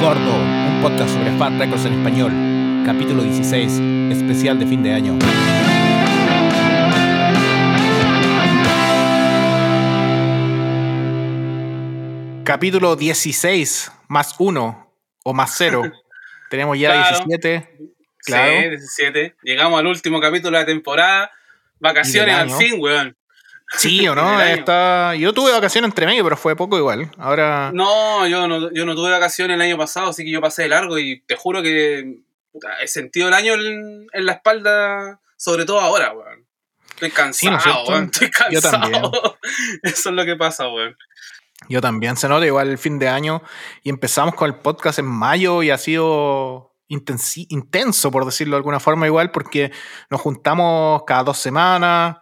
Gordo, un podcast sobre Fat Records en español. Capítulo 16, especial de fin de año. Capítulo 16, más 1 o más 0. Tenemos ya Claro. 17. Claro. Sí, 17. Llegamos al último capítulo de la temporada. Vacaciones al fin, weón. Sí o no. Está... yo tuve vacaciones entre medio, pero fue poco igual. Ahora, No, yo no, yo no tuve vacaciones el año pasado, así que yo pasé de largo y te juro que puta, he sentido el año en, en la espalda, sobre todo ahora, weón. Estoy Sí, ¿no es cansado, weón. Estoy Yo cansado. también. Eso es lo que pasa, weón. yo también se nota igual el fin de año y empezamos con el podcast en mayo y ha sido intenso, por decirlo de alguna forma, igual, porque nos juntamos cada dos semanas,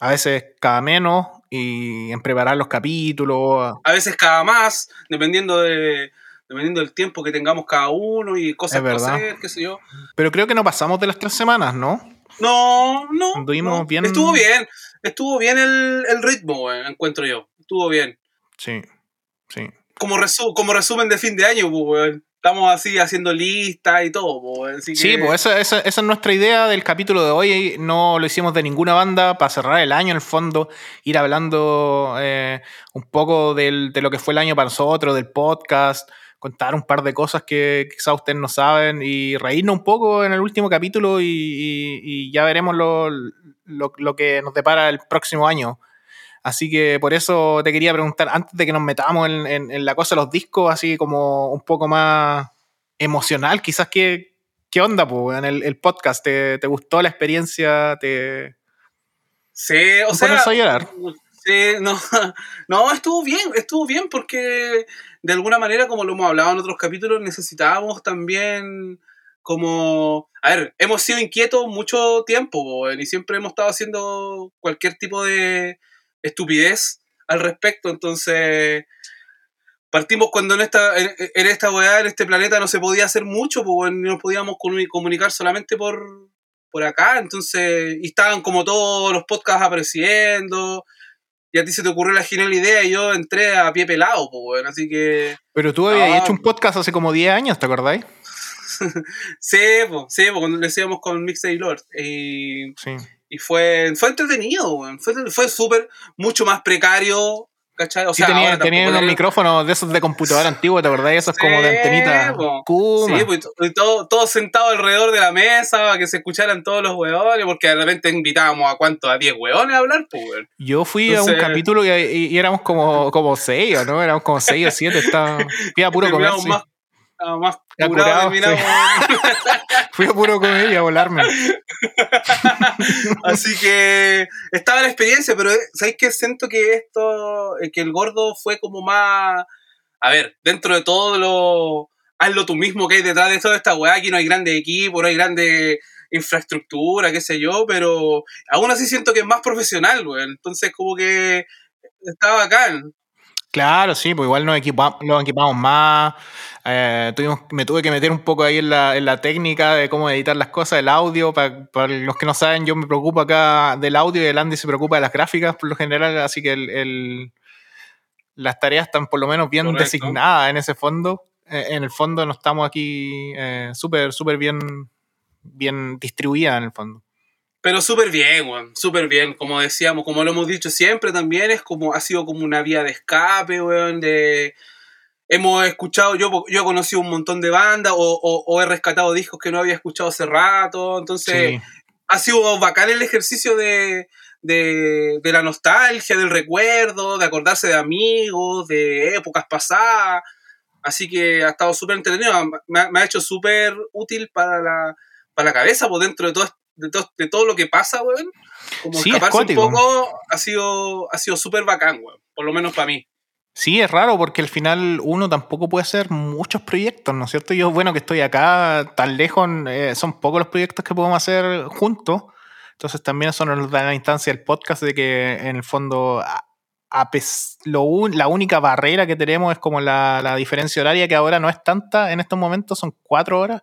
a veces cada menos, y en preparar los capítulos. A veces cada más, dependiendo de dependiendo del tiempo que tengamos cada uno y cosas que hacer, qué sé yo. Pero creo que no pasamos de las tres semanas, ¿no? No, no. No. bien- Estuvo bien. Estuvo bien el, el ritmo, weón, encuentro yo. Estuvo bien. Sí, sí. Como, resu- como resumen de fin de año, pues, weón. Estamos así haciendo listas y todo, pues. Así Sí, que- pues esa, esa- esa es nuestra idea del capítulo de hoy. No lo hicimos de ninguna banda para cerrar el año, en el fondo, ir hablando eh, un poco del- de lo que fue el año para nosotros, del podcast, contar un par de cosas que quizás ustedes no saben y reírnos un poco en el último capítulo y, y- y ya veremos lo, lo- lo que nos depara el próximo año. Así que por eso te quería preguntar, antes de que nos metamos en, en- en la cosa de los discos, así como un poco más emocional, quizás que, ¿Qué onda, pues, en el, el podcast? ¿Te, te gustó la experiencia? ¿Te Sí, o sea. a llorar? Sí, no, no, estuvo bien, estuvo bien porque de alguna manera, como lo hemos hablado en otros capítulos, necesitábamos también como... A ver, hemos sido inquietos mucho tiempo weón, y siempre hemos estado haciendo cualquier tipo de estupidez al respecto, entonces partimos cuando en esta, en, en esta weá, en este planeta no se podía hacer mucho, y nos podíamos comuni- comunicar solamente por, por acá, entonces, y estaban como todos los podcasts apareciendo, y a ti se te ocurrió la genial idea y yo entré a pie pelado, pues, weón, así que Pero tú habías No. hecho un podcast hace como 10 años, ¿te acordáis? sí, pues, sí, pues, cuando lo hacíamos con Mixtape Lord, y, Sí. Y fue, fue entretenido, weón, fue, fue súper, mucho más precario, ¿cachai? O Sí, sea, tenía, tenía unos micrófonos de esos de computador antiguo, ¿te acordás? Esos como de antenita. Kuma. Sí, pues, y todo- todos sentados alrededor de la mesa para que se escucharan todos los hueones, porque de repente invitábamos a cuánto, a 10 hueones a hablar, pues, weón. Yo fui a un capítulo y, y- y éramos como, como 6, ¿o no? Éramos como 6 o 7. Estaba, puro comer. Terminamos sí. más, ah, más curado, terminamos. Fui a puro comer y a volarme. Así que estaba la experiencia, pero eh, ¿sabéis qué? Siento que esto, eh, que el gordo fue como más. A ver, dentro de todo lo. Hazlo tú mismo que hay detrás de toda esta weá, aquí no hay grande equipo, no hay grande infraestructura, qué sé yo, pero aún así siento que es más profesional, weón. Entonces, como que está bacán. Claro, sí, pues igual nos equipamos, más. eh, tuvimos, me tuve que meter un poco ahí en la, en la técnica de cómo editar las cosas, el audio. pa- Para, los que no saben, yo me preocupo acá del audio y el Andy se preocupa de las gráficas por lo general, así que el, el- las tareas están por lo menos bien Correcto. designadas en ese fondo. Eh, en el fondo no estamos aquí eh, súper, súper bien, bien distribuidas en el fondo. Pero súper bien, weón, súper bien. Como decíamos, como lo hemos dicho siempre también, es como, ha sido como una vía de escape, weón, de... Hemos escuchado, yo, yo he conocido un montón de bandas o, o- o he rescatado discos que no había escuchado hace rato, entonces Sí. ha sido bacán el ejercicio de, de, de la nostalgia, del recuerdo, de acordarse de amigos, de épocas pasadas. Así que ha estado súper entretenido. Me, ha- me ha hecho súper útil para la, para la cabeza, por dentro de todo, de, todo, de todo lo que pasa, weón. Como Sí, es escaparse un cuático. poco ha sido, ha sido súper bacán, weón. Por lo menos para mí. Sí, es raro porque al final uno tampoco puede hacer muchos proyectos, ¿no es cierto? Yo, bueno, que estoy acá tan lejos, eh, son pocos los proyectos que podemos hacer juntos. Entonces también eso nos da la instancia del podcast de que en el fondo a- a pes- lo un- la única barrera que tenemos es como la, la diferencia horaria que ahora no es tanta en estos momentos, son cuatro horas,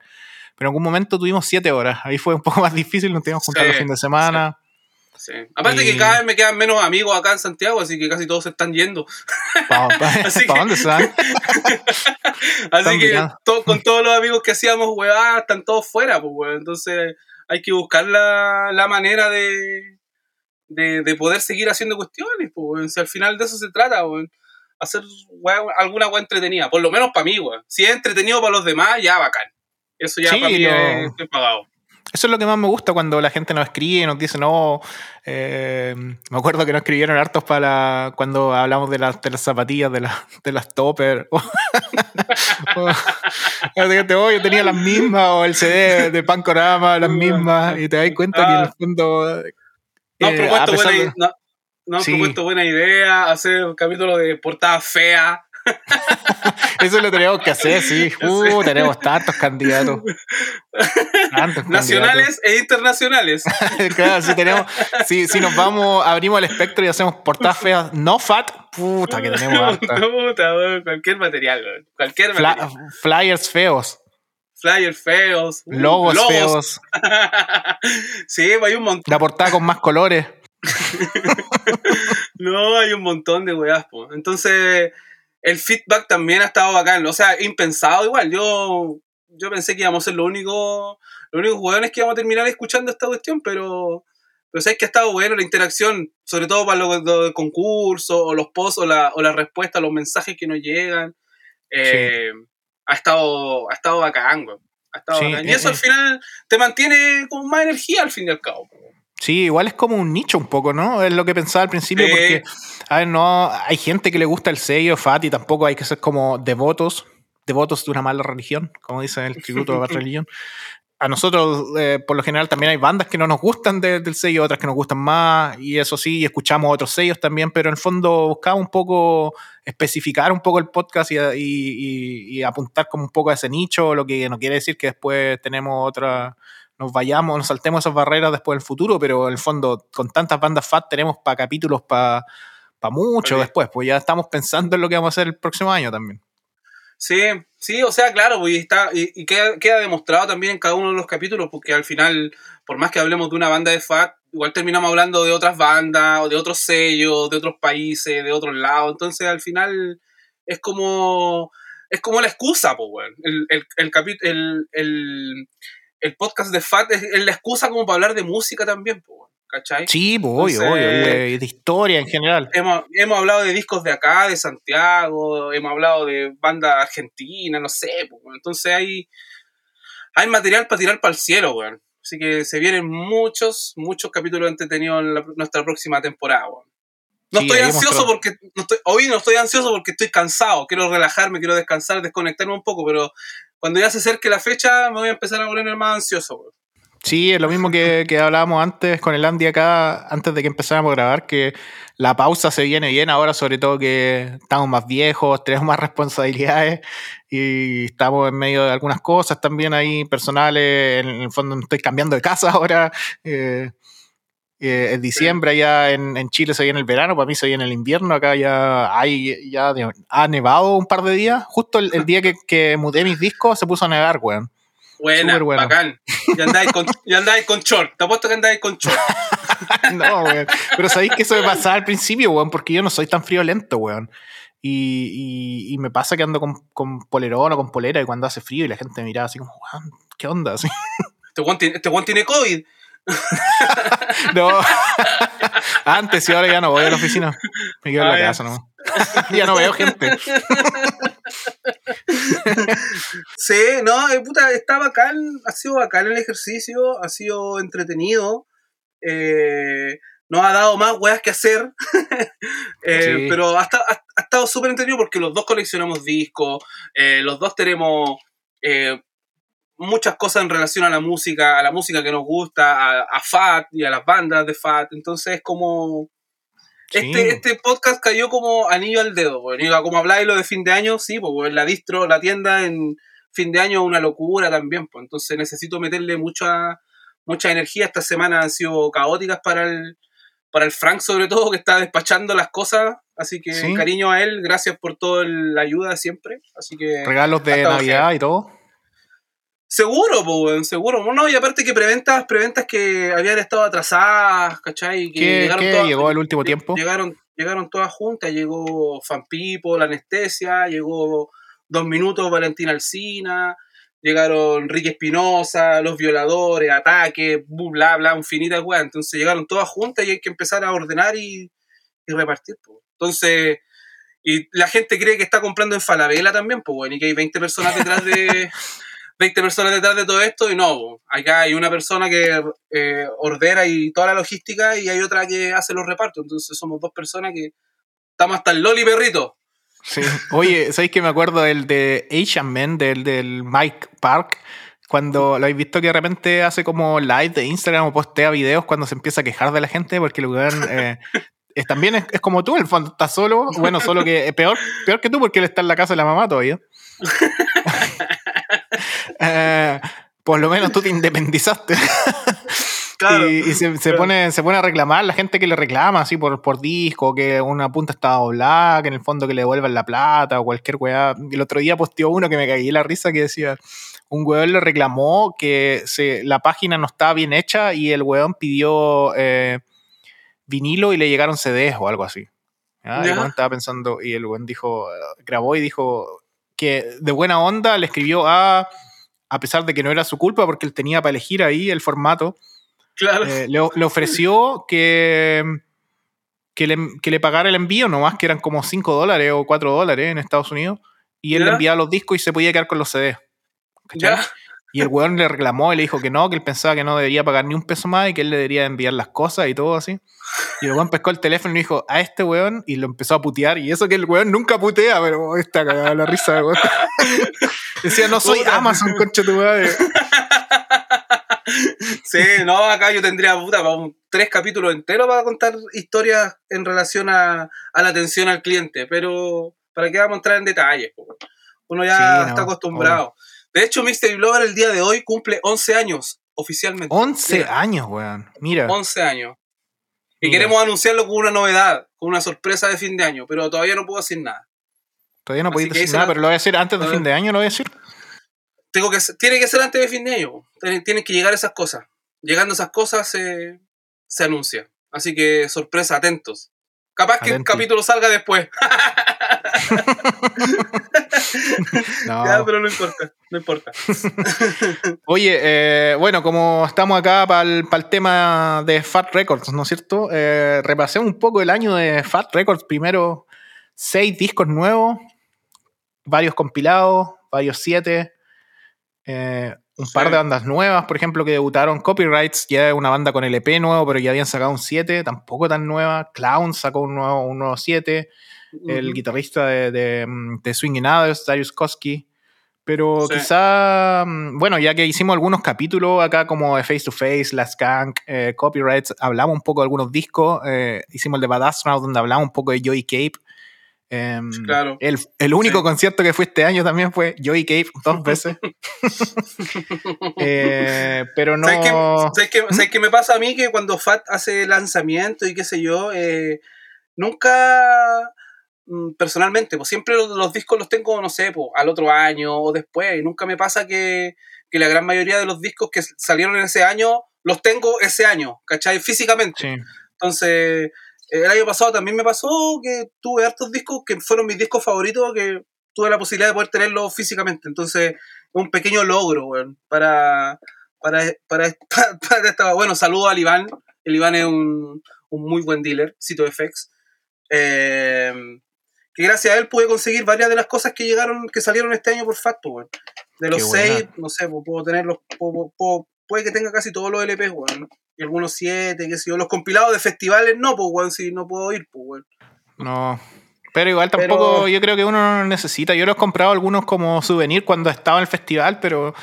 pero en algún momento tuvimos siete horas. Ahí fue un poco más difícil, nos teníamos que juntar Sí, los fines de semana. Sí. Aparte que cada vez me quedan menos amigos acá en Santiago, así que casi todos se están yendo. ¿Para dónde se van? así que con todos los amigos que hacíamos, weá, están todos fuera, pues, weón. Entonces hay que buscar la, la manera de, de, de, poder seguir haciendo cuestiones, pues, weón. Al final de eso se trata, weón. Hacer alguna weá entretenida, por lo menos para mí, weón. Si es entretenido para los demás, ya bacán. Eso ya para mí es, pagado. Eso es lo que más me gusta cuando la gente nos escribe y nos dice, no, eh, me acuerdo que nos escribieron hartos para cuando hablamos de, las, de las zapatillas, de, de las topper. o, yo tenía las mismas, o el CD de Pancorama, las mismas, y te das cuenta que en el fondo... no, eh, propuesto buena, no, no propuesto buena idea, hacer un capítulo de portada fea. Eso lo tenemos que hacer, sí. Uh, tenemos tantos candidatos. Nacionales e internacionales. claro, si tenemos, si, si, nos vamos, abrimos el espectro y hacemos portadas feas, no fat, puta que tenemos harta. Puta, cualquier material, cualquier material. flyers feos. Flyers feos. Uh, logos, feos. sí, hay un montón. La portada con más colores. no, hay un montón de weas, Entonces, el feedback también ha estado bacán. O sea, impensado igual. Yo, yo pensé que íbamos a ser los únicos, los únicos jugadores que íbamos a terminar escuchando esta cuestión, pero, pero sabes que ha estado bueno la interacción, sobre todo para los, concursos, o los posts, o la, o la respuesta, los mensajes que nos llegan. Eh, ha, estado, ha estado bacán, Ha estado bacán. Y eso al final te mantiene con más energía al fin y al cabo. Sí, igual es como un nicho un poco, ¿no? Es lo que pensaba al principio, porque, a ver, no, hay gente que le gusta el sello FAT y tampoco hay que ser como devotos, devotos de una mala religión, como dice el tributo de la religión. A nosotros, eh, por lo general, también hay bandas que no nos gustan del sello, otras que nos gustan más, y eso sí, escuchamos otros sellos también, pero en el fondo buscaba un poco especificar un poco el podcast y, y, y apuntar como un poco a ese nicho, lo que no quiere decir que después tenemos otra nos vayamos, nos saltemos esas barreras después del futuro, pero en el fondo, con tantas bandas FAT tenemos para capítulos para pa mucho después, pues ya estamos pensando en lo que vamos a hacer el próximo año también. Sí, sí, o sea, claro, pues, y, está, y, queda, queda, demostrado también en cada uno de los capítulos, porque al final, por más que hablemos de una banda de FAT, igual terminamos hablando de otras bandas, o de otros sellos, de otros países, de otros lados, entonces al final es como es como la excusa, pues, el, el, el, el, podcast de Fat es, la excusa como para hablar de música también, ¿cachai? Sí, obvio, obvio, de, historia en general. Hemos, hemos, hablado de discos de acá, de Santiago, hemos hablado de bandas argentinas, no sé, entonces hay, hay material para tirar para el cielo, weón. Así que se vienen muchos, muchos capítulos entretenidos en nuestra próxima temporada, weón. No estoy ansioso porque. No estoy, hoy no estoy ansioso porque estoy cansado. Quiero relajarme, quiero descansar, desconectarme un poco, pero cuando ya se acerque la fecha me voy a empezar a poner más ansioso. Sí, es lo mismo que, hablábamos antes con el Andy acá, antes de que empezáramos a grabar, que la pausa se viene bien ahora, sobre todo que estamos más viejos, tenemos más responsabilidades y estamos en medio de algunas cosas también ahí personales. En el fondo estoy cambiando de casa ahora. Eh, eh, en diciembre allá en, en, Chile se viene el verano, para mí se viene el invierno, acá ya hay, ya ha nevado un par de días, justo el, día que, que, mudé mis discos se puso a nevar, weón. Buena, bacán. Ya andáis con, ya andáis con short, te apuesto que andáis con short. no, weón. Pero sabéis que eso me pasaba al principio, weón, porque yo no soy tan friolento, weón. Y, y, y, me pasa que ando con, con, polerón o con polera y cuando hace frío y la gente me mira así como, weón, ¿qué onda? Así. Este weón tiene, este tiene COVID. No. Antes y ahora ya no voy a la oficina. Me quedo en la casa no ya no veo gente. sí, no, eh, puta, está bacán, ha sido bacán el ejercicio, ha sido entretenido. Eh, nos ha dado más weas que hacer. Eh, pero ha, ha, estado súper entretenido porque los dos coleccionamos discos, los dos tenemos muchas cosas en relación a la música, a la música que nos gusta, a, Fat y a las bandas de Fat. Entonces, como. Este, este podcast cayó como anillo al dedo, Como habláis lo de fin de año, sí, pues la distro, la tienda en fin de año es una locura también, pues. Entonces necesito meterle mucha, mucha energía. Estas semanas han sido caóticas para el, para el Frank, sobre todo, que está despachando las cosas. Así que cariño a él, gracias por toda la ayuda siempre. Así que. Regalos de Navidad y todo. Seguro, pues, seguro. No, y aparte que preventas, preventas que habían estado atrasadas, ¿cachai? Que ¿Qué, llegaron qué todas- llegó al último tiempo? Llegaron, llegaron todas juntas, llegó Fan People, la anestesia, llegó Dos Minutos, Valentina Alcina, llegaron Ricky Espinosa, Los Violadores, Ataque, bla, bla, infinita weá. Entonces llegaron todas juntas y hay que empezar a ordenar y, y repartir, pues. Entonces, y la gente cree que está comprando en Falabella también, pues bueno, y que hay 20 personas detrás de 20 personas detrás de todo esto y no, acá hay una persona que eh, ordena y toda la logística y hay otra que hace los repartos, entonces somos dos personas que estamos hasta el loli perrito. Sí. Oye, ¿sabéis que me acuerdo del de Asian Man, del, del Mike Park? Cuando lo habéis visto que de repente hace como live de Instagram o postea videos cuando se empieza a quejar de la gente porque el eh, es, también es, como tú, el fondo está solo, bueno, solo que es peor, peor que tú porque él está en la casa de la mamá todavía. Eh, por lo menos tú te independizaste. Claro. y, y se, pone, se pone a reclamar la gente que le reclama así por, por disco, que una punta estaba doblada, que en el fondo que le devuelvan la plata o cualquier weá. El otro día posteó uno que me caí la risa que decía, un weón le reclamó que se, la página no estaba bien hecha y el weón pidió eh, vinilo y le llegaron CDs o algo así. Ya. El weón estaba pensando y el weón dijo, grabó y dijo que de buena onda le escribió a... A pesar de que no era su culpa, porque él tenía para elegir ahí el formato, Claro. eh, le, le ofreció que, que, le, que le pagara el envío, nomás que eran como 5 dólares o 4 dólares en Estados Unidos, y él Ya. le enviaba los discos y se podía quedar con los CDs. ¿cachai? ya. Y el weón le reclamó y le dijo que no, que él pensaba que no debería pagar ni un peso más y que él le debería enviar las cosas y todo así. Y el weón pescó el teléfono y dijo a este weón y lo empezó a putear. Y eso que el weón nunca putea, pero está cagada la risa, weón. Decía, no soy Puta. Amazon, concha tu madre. Sí, no, acá yo tendría puta, para un- tres capítulos enteros para contar historias en relación a, a la atención al cliente, pero para qué vamos a entrar en detalles. Uno ya Sí, no, está acostumbrado. De hecho, Mr. Blogger el día de hoy cumple 11 años oficialmente. 11 Mira, años, weón. Mira. 11 años. Y Mira. queremos anunciarlo con una novedad, con una sorpresa de fin de año, pero todavía no puedo decir nada. Todavía no podéis decir nada, pero lo voy a decir antes de fin de año, lo voy a decir. Tengo que, tiene que ser antes de fin de año. Tienen tienen que llegar esas cosas. Llegando esas cosas se, se anuncia. Así que sorpresa, atentos. Capaz que el capítulo salga después. No. Ya, pero no importa, no importa. Oye, eh, bueno, como estamos acá para el, tema de Fat Records, ¿no es cierto? Eh, repasemos un poco el año de Fat Records. Primero, seis discos nuevos, varios compilados, varios siete, eh, un Sí. par de bandas nuevas, por ejemplo, que debutaron Copyrights, ya una banda con LP nuevo, pero ya habían sacado un 7, tampoco tan nueva. Clown sacó un nuevo, un nuevo 7. el guitarrista de, de, mm, de Swingin' Others, Darius Koski. Pero Sí. quizá, mm, bueno, ya que hicimos algunos capítulos acá como Face to Face, Last Gang, eh, Copyrights, hablamos un poco de algunos discos, eh, hicimos el de Bad Astronaut donde hablamos un poco de Joey Cape. Em, Claro. el, el único Sí. concierto que fue este año también fue Joey Cape dos veces. Eh, pero no... ¿Sabes qué, sabes qué- sabes qué me pasa a mí? Que cuando Fat hace lanzamiento y qué sé yo, eh, nunca mm, personalmente, pues siempre los, los discos los tengo, no sé, pues, al otro año o después. Y nunca me pasa que, que la gran mayoría de los discos que salieron en ese año los tengo ese año, ¿cachai? Físicamente. Sí. Entonces, el año pasado también me pasó que tuve hartos discos que fueron mis discos favoritos que tuve la posibilidad de poder tenerlos físicamente. Entonces, es un pequeño logro, weón, para, para, para, para esta- Bueno, saludo al Iván. El Iván es un, un muy buen dealer, Cito FX. Eh, que gracias a él pude conseguir varias de las cosas que llegaron, que salieron este año por facto, weón. De los seis, no sé, puedo tenerlos, puedo- puedo- puede que tenga casi todos los LPs, weón. Y algunos siete, qué sé yo. Los compilados de festivales no, pues, weón, si no puedo ir, pues, weón. No. Pero igual tampoco Pero- yo creo que uno no necesita. Yo los he comprado algunos como souvenir cuando estaba en el festival, pero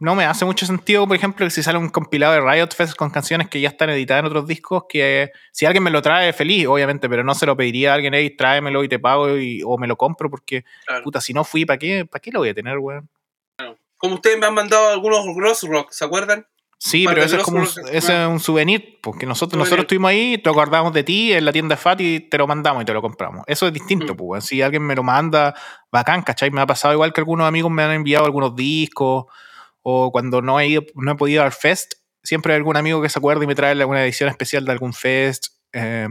no me hace mucho sentido, por ejemplo, que si sale un compilado de Riot Fest con canciones que ya están editadas en otros discos, que si alguien me lo trae, feliz, obviamente, pero no se lo pediría a alguien, hey, tráemelo y te pago y- o me lo compro, porque, Claro. puta, si no fui, ¿para qué, ¿para qué lo voy a tener, weón? Como ustedes me han mandado algunos Gross Rock, ¿se acuerdan? Sí, pero eso es como un, ese es un souvenir, porque nosotros, Souvenir. nosotros estuvimos ahí, te acordamos de ti en la tienda Fat y te lo mandamos y te lo compramos. Eso es distinto, Mm. pues. Si alguien me lo manda, bacán, ¿cachai? Me ha pasado igual que algunos amigos me han enviado algunos discos o cuando no he, ido, no he podido al fest, siempre hay algún amigo que se acuerda y me trae alguna edición especial de algún fest. Eh,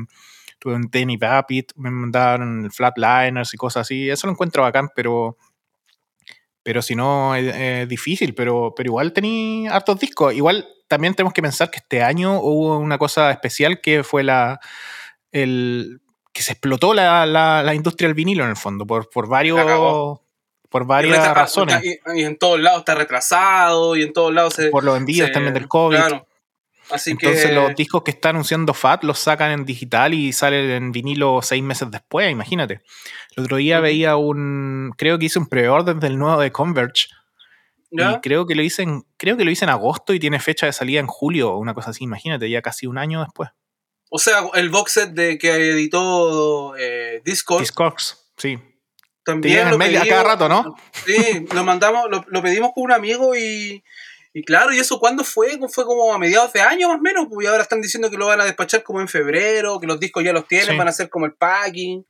tuve un Danny Vapid, me mandaron Flatliners y cosas así. Eso lo encuentro bacán, pero pero si no es, difícil, pero, pero igual tenía hartos discos. Igual también tenemos que pensar que este año hubo una cosa especial que fue la el que se explotó la, la, industria del vinilo en el fondo, por, por varios por varias razones. Y, en todos lados está retrasado, y en todos lados se. Por los envíos también del COVID. Claro. Así Entonces los discos que está anunciando FAT los sacan en digital y salen en vinilo seis meses después, imagínate. El otro día veía un, creo que hice un pre-order del nuevo de Converge. Y creo que lo hice en, creo que lo hice en agosto y tiene fecha de salida en julio o una cosa así, imagínate, ya casi un año después. O sea, el box set de que editó eh, Discord. Discogs, sí. También lo pedimos, a cada rato, ¿no? Sí, lo mandamos, lo pedimos con un amigo y, y claro, ¿y eso cuándo fue? Fue como a mediados de año más o menos, pues, y ahora están diciendo que lo van a despachar como en febrero, que los discos ya los tienen, van a hacer como el packing.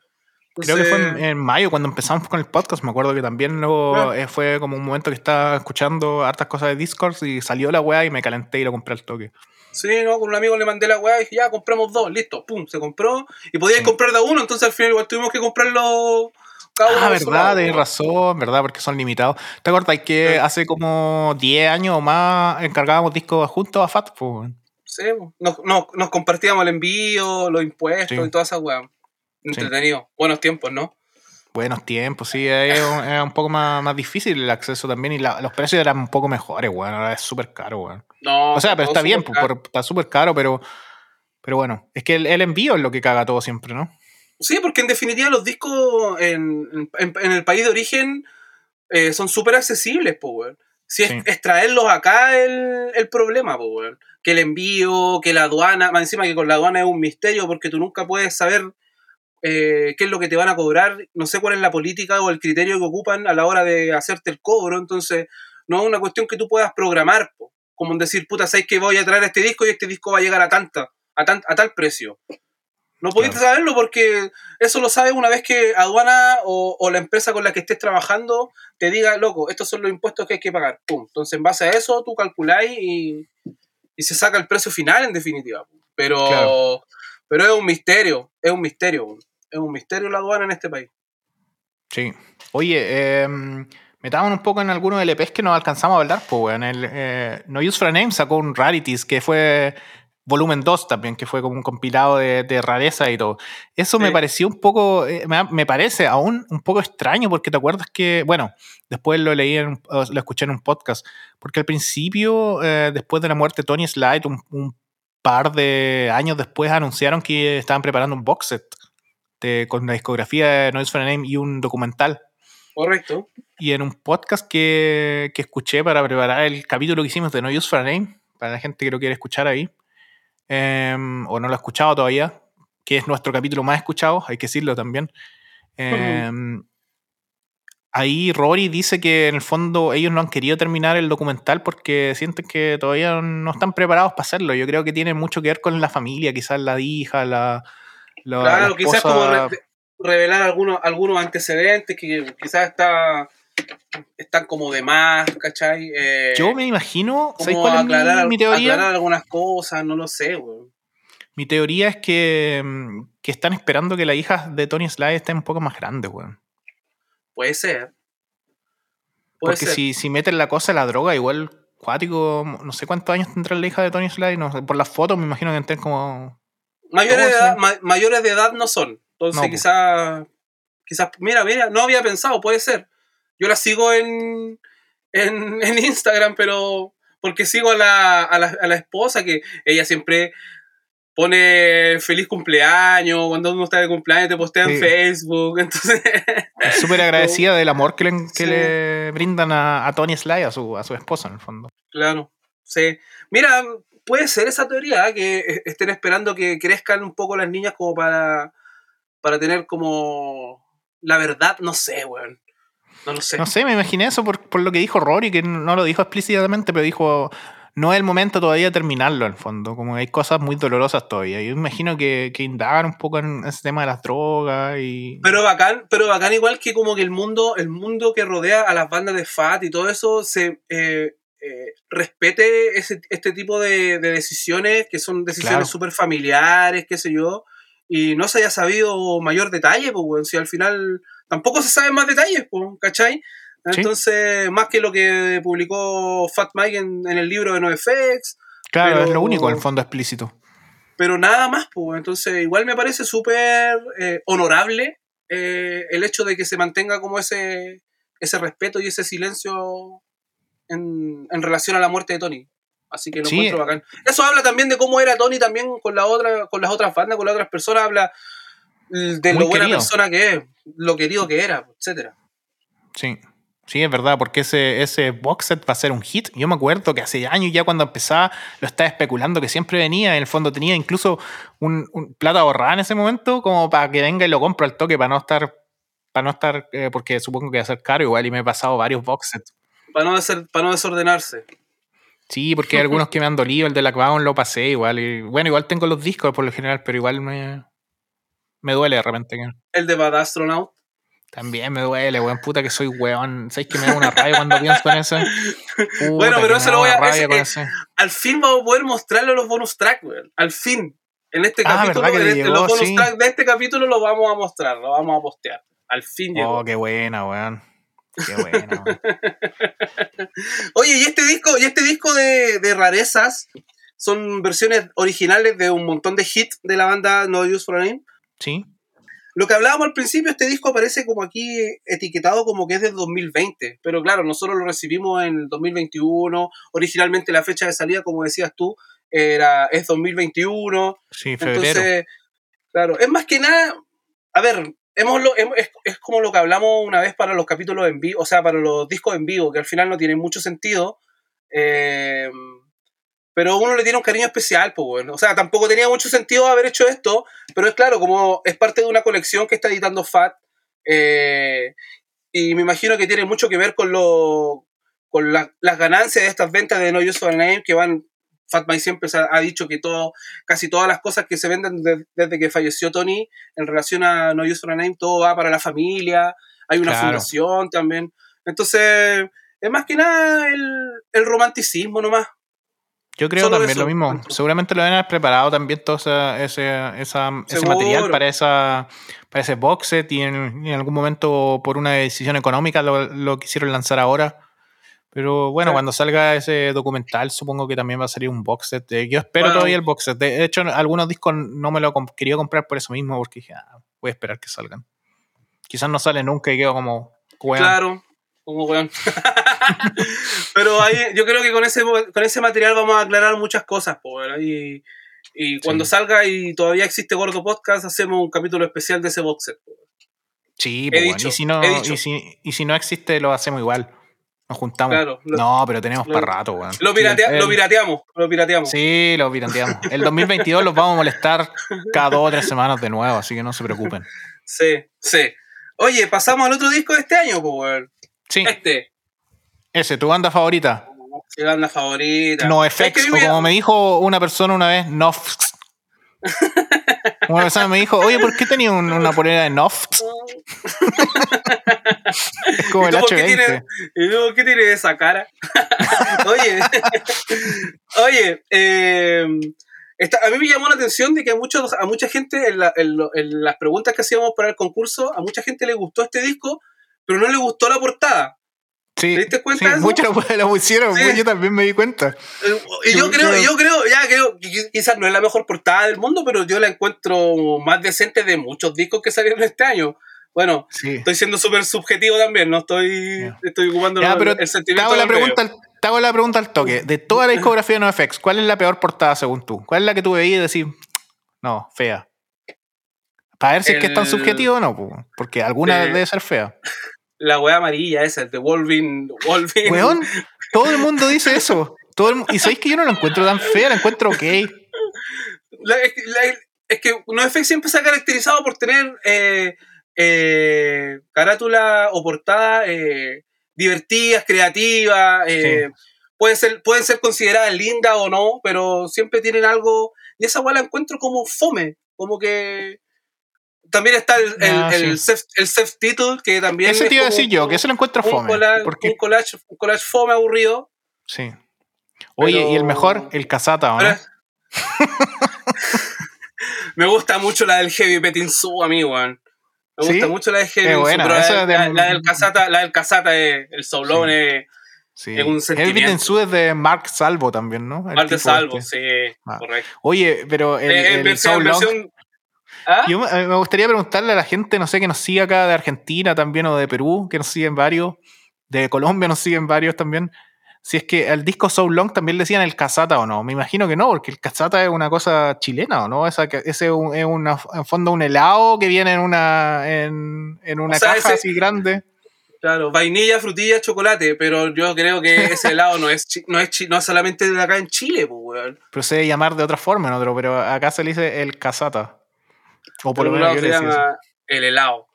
Creo que fue en, mayo cuando empezamos con el podcast, me acuerdo que también luego eh, fue como un momento que estaba escuchando hartas cosas de Discord y salió la weá y me calenté y lo compré al toque. Sí, no, con un amigo le mandé la weá y dije, ya, compramos dos, listo, pum, se compró. Y podías comprar de uno, entonces al final igual tuvimos que comprarlo ah, verdad, tienes razón, verdad, porque son limitados. ¿Te acuerdas que hace como 10 años o más encargábamos discos juntos a FAT? Sí, nos, nos, compartíamos el envío, los impuestos y toda esa weá. Entretenido. Buenos tiempos, ¿no? Buenos tiempos, sí, era un poco más, más, difícil el acceso también y los precios eran un poco mejores, weón. Ahora es súper caro, weón. No, o sea, pero está bien, está súper caro, pero, pero bueno, es que el, el envío es lo que caga todo siempre, ¿no? Sí, porque en definitiva los discos en, el país de origen eh, son súper accesibles, pues, Si es, traerlos acá el, el problema, pues, Que el envío, que la aduana, más encima que con la aduana es un misterio porque tú nunca puedes saber eh, qué es lo que te van a cobrar, no sé cuál es la política o el criterio que ocupan a la hora de hacerte el cobro, entonces no es una cuestión que tú puedas programar, como en decir, puta, sabes que voy a traer este disco y este disco va a llegar a tanta, a, a tal precio. No pudiste saberlo porque eso lo sabes una vez que aduana o, la empresa con la que estés trabajando te diga, loco, estos son los impuestos que hay que pagar. Pum. Entonces, en base a eso, tú calculáis y, se saca el precio final, en definitiva. Pero, pero es un misterio, es un misterio. Es un misterio la aduana en este país. Sí. Oye, eh, metámonos un poco en algunos LPs que nos alcanzamos a hablar. Pues, en el eh, No Use for a Name sacó un Rarities que fue volumen 2 también, que fue como un compilado de, rareza y todo. Eso me pareció un poco, eh, me, parece aún un poco extraño, porque te acuerdas que, bueno, después lo leí, en, lo escuché en un podcast, porque al principio, eh, después de la muerte de Tony Slide, un, par de años después anunciaron que estaban preparando un box set con la discografía de Noise for a Name y un documental. Correcto. Y en un podcast que, que escuché para preparar el capítulo que hicimos de No Use for a Name, para la gente que lo quiere escuchar ahí, Em, o no lo ha escuchado todavía, que es nuestro capítulo más escuchado, hay que decirlo también. Em, ahí Rory dice que en el fondo ellos no han querido terminar el documental porque sienten que todavía no están preparados para hacerlo. Yo creo que tiene mucho que ver con la familia, quizás la hija, la... claro, quizás como revelar algunos, algunos antecedentes que quizás está están como de más, ¿cachai? Eh, Yo me imagino, ¿sabes cuál aclarar, es mi, teoría? Aclarar algunas cosas, no lo sé, güey. Mi teoría es que, mm, que, están esperando que la hija de Tony Sly esté un poco más grande, güey. Puede ser. Porque Si, si meten la cosa la droga, igual cuático, no sé cuántos años tendrá la hija de Tony Sly, no por las fotos me imagino que estén como... Mayores de, edad, mayores de edad no son. Entonces quizás, quizás, mira, mira, no había pensado, puede ser. Yo la sigo en, en, Instagram, pero porque sigo a la, a, la, a la esposa, que ella siempre pone feliz cumpleaños, cuando uno está de cumpleaños te postea en Facebook, entonces... Es súper agradecida del amor que le, que le brindan a, a, Tony Sly, a su, a su esposa en el fondo. Claro, sí. Mira, puede ser esa teoría, ¿eh? que estén esperando que crezcan un poco las niñas como para, para tener como la verdad, no sé, weón. No lo sé. No sé, me imaginé eso por, por lo que dijo Rory, que no lo dijo explícitamente, pero dijo, no es el momento todavía de terminarlo, en el fondo. Como hay cosas muy dolorosas todavía. Yo imagino que, que indagan un poco en ese tema de las drogas y. Pero bacán, pero bacán igual que como que el mundo, el mundo que rodea a las bandas de Fat y todo eso se. Eh, eh, respete ese, este tipo de, de decisiones, que son decisiones Claro. súper familiares, qué sé yo, y no se haya sabido mayor detalle, pues, weón, si al final tampoco se saben más detalles, pues, ¿cachai? Sí. Entonces, más que lo que publicó Fat Mike en, en el libro de NoFX, Claro, Pero- es lo único, el fondo explícito. pero nada más, pues. Entonces, igual me parece súper eh, honorable eh, el hecho de que se mantenga como ese, ese respeto y ese silencio en, en relación a la muerte de Tony. Así que lo Sí. encuentro bacán. Eso habla también de cómo era Tony también con la otra, con las otras bandas, con las otras personas, habla mm, de Muy lo buena querido. persona que es, lo querido que era, etcétera. Sí. Sí, es verdad, porque ese, ese box set va a ser un hit. Yo me acuerdo que hace años ya cuando empezaba lo estaba especulando que siempre venía. En el fondo tenía incluso un, un plata ahorrada en ese momento como para que venga y lo compro al toque para no estar, para no estar, eh, porque supongo que va a ser caro igual y me he pasado varios box sets. Para no, deser- para no desordenarse. Sí, porque hay algunos que me han dolido, el de la Clown lo pasé igual. Y, bueno, igual tengo los discos por lo general, pero igual me, me duele de repente. El de Bad Astronaut. También me duele, weón. Puta que soy weón. ¿Sabes que me da una rabia cuando pienso en eso? Puta Bueno, pero eso lo voy a- ese- al fin vamos a poder mostrarle los bonus tracks, weón. Al fin. En este Ah, capítulo, ¿verdad que en, este- llegó? los bonus Sí. tracks de este capítulo lo vamos a mostrar, lo vamos a postear. Al fin llegó. Oh, qué buena, weón. Qué weón. Oye, y este disco, y este disco de, de rarezas son versiones originales de un montón de hits de la banda No Use for a Name. Sí. Lo que hablábamos al principio, este disco aparece como aquí etiquetado como que es del 2020, pero claro, nosotros lo recibimos en el 2021, originalmente la fecha de salida, como decías tú, era, es 2021, Sí, febrero. Entonces, claro, es más que nada, a ver, es, como lo que hablamos una vez para los capítulos en vivo, o sea, para los discos en vivo, que al final no tienen mucho sentido, eh, pero uno le tiene un cariño especial, pues bueno, o sea, tampoco tenía mucho sentido haber hecho esto, pero es claro, como es parte de una colección que está editando Fat, eh, y me imagino que tiene mucho que ver con lo con la- las ganancias de estas ventas de No Use a Name que van Fat Mike siempre ha, dicho que todo, casi todas las cosas que se venden de- desde que falleció Tony en relación a No Use Name, todo va para la familia, hay una Claro. fundación también. Entonces, es más que nada el, el romanticismo nomás. Yo creo Solo también eso, lo mismo. Seguramente lo deben haber preparado también todo ese, esa- ese material para, esa, para ese box set y en, algún momento por una decisión económica lo, lo quisieron lanzar ahora. Pero bueno, Claro. cuando salga ese documental supongo que también va a salir un box set. Yo espero Bueno. todavía el box set. De hecho, algunos discos no me lo quería comprar por eso mismo porque dije, ah, voy a esperar que salgan. Quizás no sale nunca y quedo como... weón. Claro, como weón. Pero ahí, yo creo que con ese, con ese material vamos a aclarar muchas cosas, ¿verdad? Y, y cuando Sí. salga y todavía existe Gordo Podcast, hacemos un capítulo especial de ese box set. Sí, pues, bueno, y, si no, y, si, y si no existe, lo hacemos igual. Nos juntamos. Claro, lo- no, pero tenemos lo- para rato, weón. Lo, Sí, piratea- el- lo pirateamos, lo pirateamos. Sí, lo pirateamos. El 2022 los vamos a molestar cada dos o tres semanas de nuevo, así que no se preocupen. Sí, sí. Oye, pasamos al otro disco de este año, weón. Sí, Este, ese, tu banda favorita. mi banda favorita. No Es que FX, o como me dijo una persona una vez, Nofx. Una persona me dijo, oye, ¿por qué tenía un- una polera de Nofx? Es como ¿Y el tú por qué H20. tienes- ¿Y tú por qué tienes esa cara? oye, oye, eh, esta- a mí me llamó la atención de que a, muchos, a mucha gente, en, la- en lo- en las preguntas que hacíamos para el concurso, a mucha gente le gustó este disco, pero no le gustó la portada. Sí, ¿Te diste cuenta sí, de eso? muchos lo, pusieron, Sí. yo también me di cuenta. Eh, Y yo creo, yo- yo creo, ya creo, quizás no es la mejor portada del mundo, pero yo la encuentro más decente de muchos discos que salieron este año. Bueno, Sí. estoy siendo súper subjetivo también, no estoy, Ya. estoy ocupando el- pero el te sentimiento hago, la pregunta, al- te hago la pregunta al toque. De toda la discografía de NoFX, ¿cuál es la peor portada según tú? ¿Cuál es la que tú veías y decís, no, fea? Para ver si es que es tan subjetivo o no, po, porque alguna de- debe ser fea. La weá amarilla esa, el de Wolvin. Wolvin. Weón, todo el mundo dice eso. Todo el y sabéis que yo no la encuentro tan fea, la encuentro ok. La- es, que- la- es que NoFX siempre se ha caracterizado por tener eh, eh, carátula o portada eh, divertidas, creativas. eh, puede ser, pueden ser consideradas lindas o no, pero siempre tienen algo. Y esa weá la encuentro como fome. Como que. También está el, el, Ah, el, self, el self-title, que también. Ese es te iba a decir yo, que eso lo encuentro un fome. collage, Porque un collage, un collage fome aburrido. Sí. Oye, y el mejor, el Casata, ¿o ¿no? Me gusta mucho la del Heavy Petinsu, amigo, weón. Me ¿Sí? gusta mucho la del Heavy buena, pero esa la, de- la- la del Casata, la del Casata, es- el soulón Sí. es Sí. Es un Heavy es de Mark Salvo también, ¿no? El de tipo salvo, este. sí, Ah. correcto. Oye, pero el, Eh, el versión- ¿Ah? Yo me gustaría preguntarle a la gente, no sé, que nos sigue acá de Argentina también o de Perú, que nos siguen varios, de Colombia nos siguen varios también. Si es que el disco So Long también le decían el casata o no. Me imagino que no, porque el casata es una cosa chilena o no. Esa, ese es, un- es una, en fondo un helado que viene en una, en, en una O sea, caja ese- así grande. Claro, vainilla, frutilla, chocolate, pero yo creo que ese helado no es, no es, no es solamente de acá en Chile, pues, weón. Pero se debe llamar de otra forma en otro, pero acá se le dice el casata. O por lo Por menos yo se eso. el helado.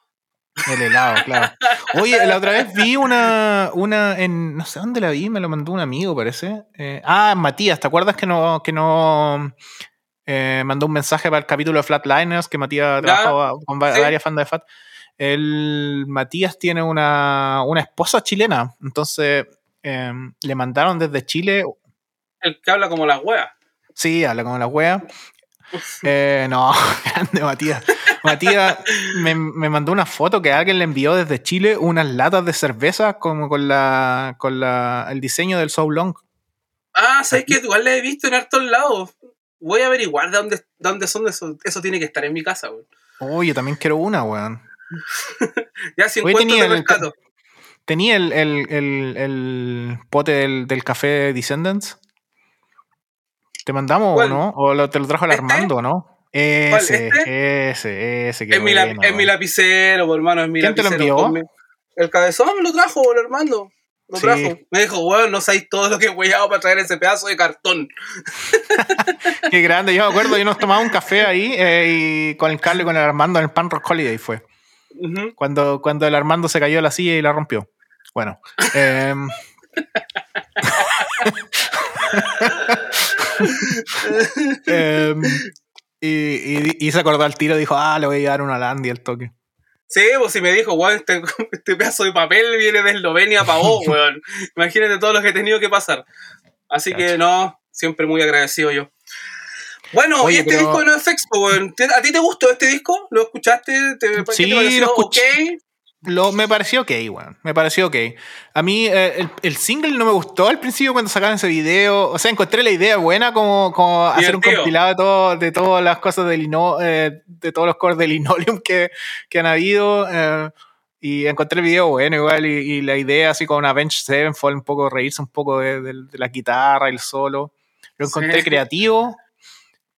El helado, claro. Oye, la otra vez vi una, una en, no sé dónde la vi, me lo mandó un amigo, parece. Eh, ah, Matías, ¿te acuerdas que no, que no eh, mandó un mensaje para el capítulo de Flatliners, que Matías Ya, trabajaba con sí. varias bandas de Fat? El Matías tiene una, una esposa chilena, entonces eh, le mandaron desde Chile, El que habla como las weas. sí, habla como la wea. Eh, no, grande Matías. Matías me, me mandó una foto que alguien le envió desde Chile unas latas de cerveza como con la con la, el diseño del Soul Long. Ah, ¿sabes qué? Igual la he visto en hartos lados. Voy a averiguar de dónde, dónde son eso. Eso tiene que estar en mi casa, weón. Yo también quiero una, weón. Ya si Hoy encuentro tenía te el- rescato. ¿Tenía el, el, el, el pote del, del café Descendants? ¿Te mandamos ¿Cuál? o no? ¿O lo- te lo trajo el ¿Este? Armando no? Ese, ¿Este? ese, ese, qué Es mi, bueno, es mi lapicero, hermano, es mi ¿Quién te lo envió? El cabezón lo trajo, el Armando. Lo Sí. trajo. Me dijo, weón, no sabéis todo lo que he huellado para traer ese pedazo de cartón. Qué grande, yo me acuerdo, yo nos tomaba un café ahí eh, y con el Carlos y con el Armando en el Pan Rock Holiday fue. Cuando, cuando el Armando se cayó de la silla y la rompió. Bueno. em, em, y, y- y se acordó al tiro y dijo, ah, le voy a llevar una Landy al toque. Sí, pues si me dijo, weón, este, este pedazo de papel viene de Eslovenia para vos, weón. Imagínate todo lo que he tenido que pasar. Así que no, siempre muy agradecido yo. Bueno, Oye, y este pero- disco de NoFX, weón. ¿te- ¿A ti te gustó este disco? ¿Lo escuchaste? ¿Te, qué Sí, te lo escuché. Lo, me pareció ok, weón. Me pareció ok. A mí eh, el, el single no me gustó al principio cuando sacaron ese video. O sea, encontré la idea buena como, como hacer un compilado de, todo, de todas las cosas del lino, eh, de todos los cores del linoleum que, que han habido. eh, y encontré el video bueno igual. Y, y la idea así con Avenged Sevenfold, un poco reírse un poco de, de- de la guitarra el solo. Lo encontré Sí. creativo.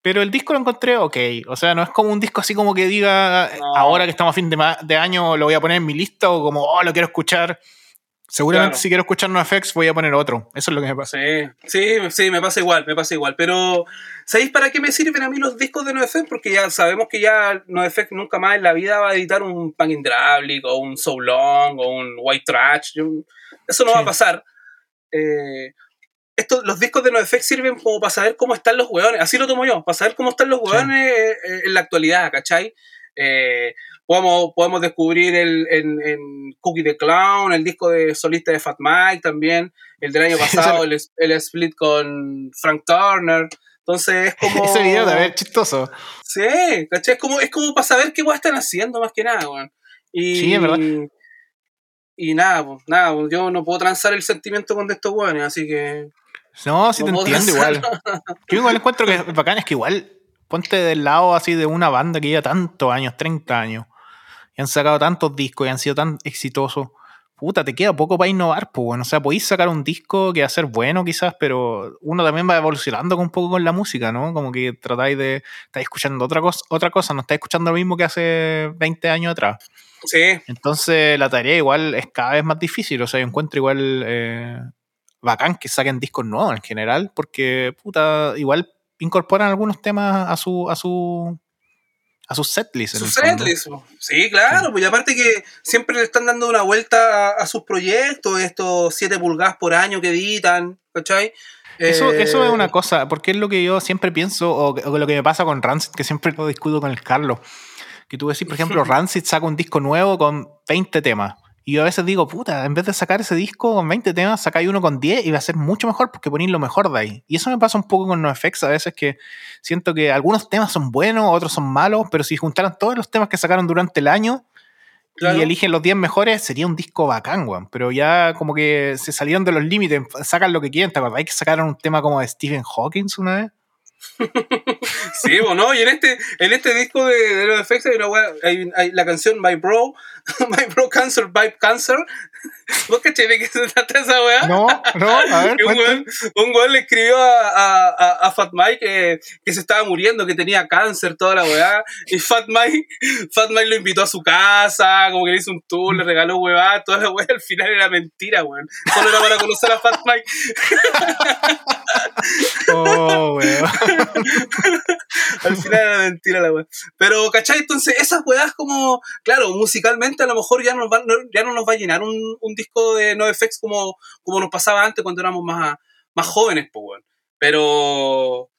Pero el disco lo encontré ok. O sea, no es como un disco así como que diga, No. ahora que estamos a fin de, año, lo voy a poner en mi lista o como, oh, lo quiero escuchar. Seguramente Claro. si quiero escuchar NoFX voy a poner otro. Eso es lo que me pasa. Sí, sí, sí, me pasa igual, me pasa igual. Pero, ¿sabéis para qué me sirven a mí los discos de NoFX? Porque ya sabemos que ya NoFX nunca más en la vida va a editar un Pan Hydraulic o un So Long o un White Trash. Eso no Sí. va a pasar. Eh, esto, los discos de NoFX sirven como para saber cómo están los hueones. Así lo tomo yo, para saber cómo están los Sí. hueones eh, eh, en la actualidad, ¿cachai? Eh, podemos, podemos descubrir el, en, en Cookie the Clown, el disco de solista de Fat Mike también, el del año Sí, pasado, el, es- el split con Frank Turner. Entonces es como. Ese video de ver chistoso. Sí, ¿cachai? Es como, es como para saber qué weas están haciendo más que nada, weón. Y, Sí, es verdad. Y nada, pues, nada, pues, yo no puedo transar el sentimiento con estos weones, así que. No, sí te entiendo igual. Yo igual encuentro que es bacán, es que igual ponte del lado así de una banda que lleva tantos años, 30 años, y han sacado tantos discos y han sido tan exitosos. Puta, te queda poco para innovar, pues bueno. O sea, podéis sacar un disco que va a ser bueno quizás, pero uno también va evolucionando un poco con la música, ¿no? Como que tratáis de. estáis escuchando otra cosa, otra cosa, no estáis escuchando lo mismo que hace 20 años atrás. Sí, Entonces la tarea igual es cada vez más difícil. O sea, yo encuentro igual eh, bacán que saquen discos nuevos en general, porque puta, igual incorporan algunos temas a su a su a sus setlist. en su el fondo. setlist. po. Sí, claro, pues y aparte que siempre le están dando una vuelta a, a sus proyectos, estos 7 pulgadas por año que editan, ¿cachai? Eso, Eh, eso es una cosa, porque es lo que yo siempre pienso, o, o lo que me pasa con Rancid, que siempre lo discuto con el Carlos. Que tú decís, por ejemplo, Rancid saca un disco nuevo con 20 temas. Y yo a veces digo, puta, en vez de sacar ese disco con 20 temas, sacáis uno con 10 y va a ser mucho mejor porque ponéis lo mejor de ahí. Y eso me pasa un poco con NoFX a veces que siento que algunos temas son buenos, otros son malos, pero si juntaran todos los temas que sacaron durante el año y eligen los 10 mejores, sería un disco bacán, weón. Pero ya como que se salieron de los límites, sacan lo que quieren. ¿Te acordáis que sacaron un tema como de Stephen Hawking una vez? sí, bueno, y en este, en este disco de, de los efectos hay, hay, la canción My Bro, My Bro Cancer, Vibe Cancer. ¿Vos caché de qué se trata esa weá? No, no, a ver. un, weón, le escribió a, a, a, Fat Mike que, que, se estaba muriendo, que tenía cáncer, toda la weá. Y Fat Mike, Fat Mike lo invitó a su casa, como que le hizo un tour, le regaló weá, toda la weá. Al final era mentira, weón. Solo era para conocer a Fat Mike. oh, weón. Al final era mentira la weá. Pero, ¿cachai? Entonces, esas weas como, claro, musicalmente a lo mejor ya, nos va, no, ya no nos va a llenar un, un disco de NoFX como, como nos pasaba antes cuando éramos más, más jóvenes, pues, weón. Pero,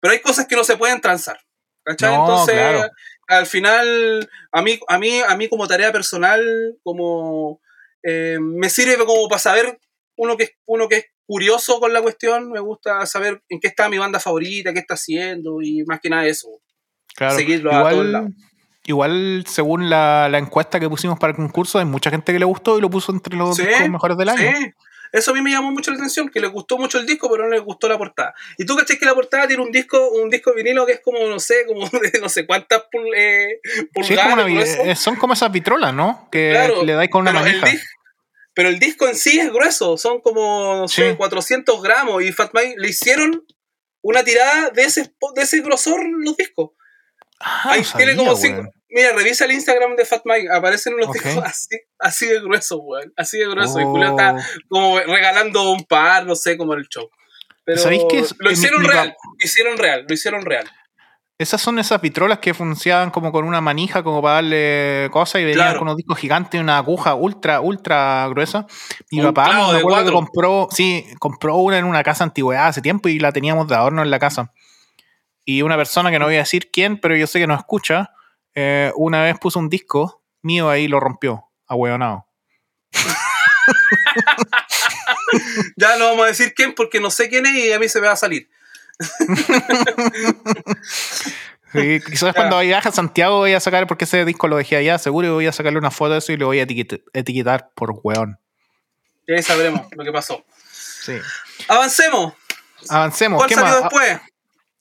pero hay cosas que no se pueden transar. ¿Cachai? Entonces, al final, a mí, a, mí, a mí como tarea personal, como eh, me sirve como para saber uno que, uno que es curioso con la cuestión, me gusta saber en qué está mi banda favorita, qué está haciendo y más que nada eso. Claro. Seguirlo igual, a todos lados. Igual, según la, la, encuesta que pusimos para el concurso, hay mucha gente que le gustó y lo puso entre los sí, discos mejores del año. Sí. Eso a mí me llamó mucho la atención, que le gustó mucho el disco, pero no le gustó la portada. Y tú caché que la portada tiene un disco, un disco vinilo que es como, no sé, como de no sé cuántas pul eh, pulgadas. Sí, como una, son como esas vitrolas, ¿no? Que claro, le dais con una manija. El, pero el disco en sí es grueso, son como, no sé, 400 gramos. Y Fat Mike le hicieron una tirada de ese, de ese grosor los discos. Ah, Ahí tiene como cinco. Mira, revisa el Instagram de Fat Mike, aparecen los okay. discos así, así de grueso, weón. Así de grueso. Y Julio está oh. como regalando un par, no sé, como el show. Pero ¿Sabéis qué es? Lo hicieron mi, real, lo hicieron real, lo hicieron real. Esas son esas vitrolas que funcionaban como con una manija, como para darle cosas y venían claro. con unos discos gigantes, una aguja ultra, ultra gruesa. Mi un papá me acuerdo que compró, sí, compró una en una casa antigüedad hace tiempo y la teníamos de adorno en la casa. Y una persona que no voy a decir quién, pero yo sé que nos escucha, eh, una vez puso un disco mío ahí y lo rompió, ahueonado. ya no vamos a decir quién porque no sé quién es y a mí se me va a salir. sí, quizás cuando viaje a Santiago voy a sacar, porque ese disco lo dejé allá, seguro voy a sacarle una foto de eso y lo voy a etiquetar, etiquetar por weón. Y ahí sabremos lo que pasó. Sí. Avancemos. Avancemos. ¿Cuál ¿Qué salió más? después?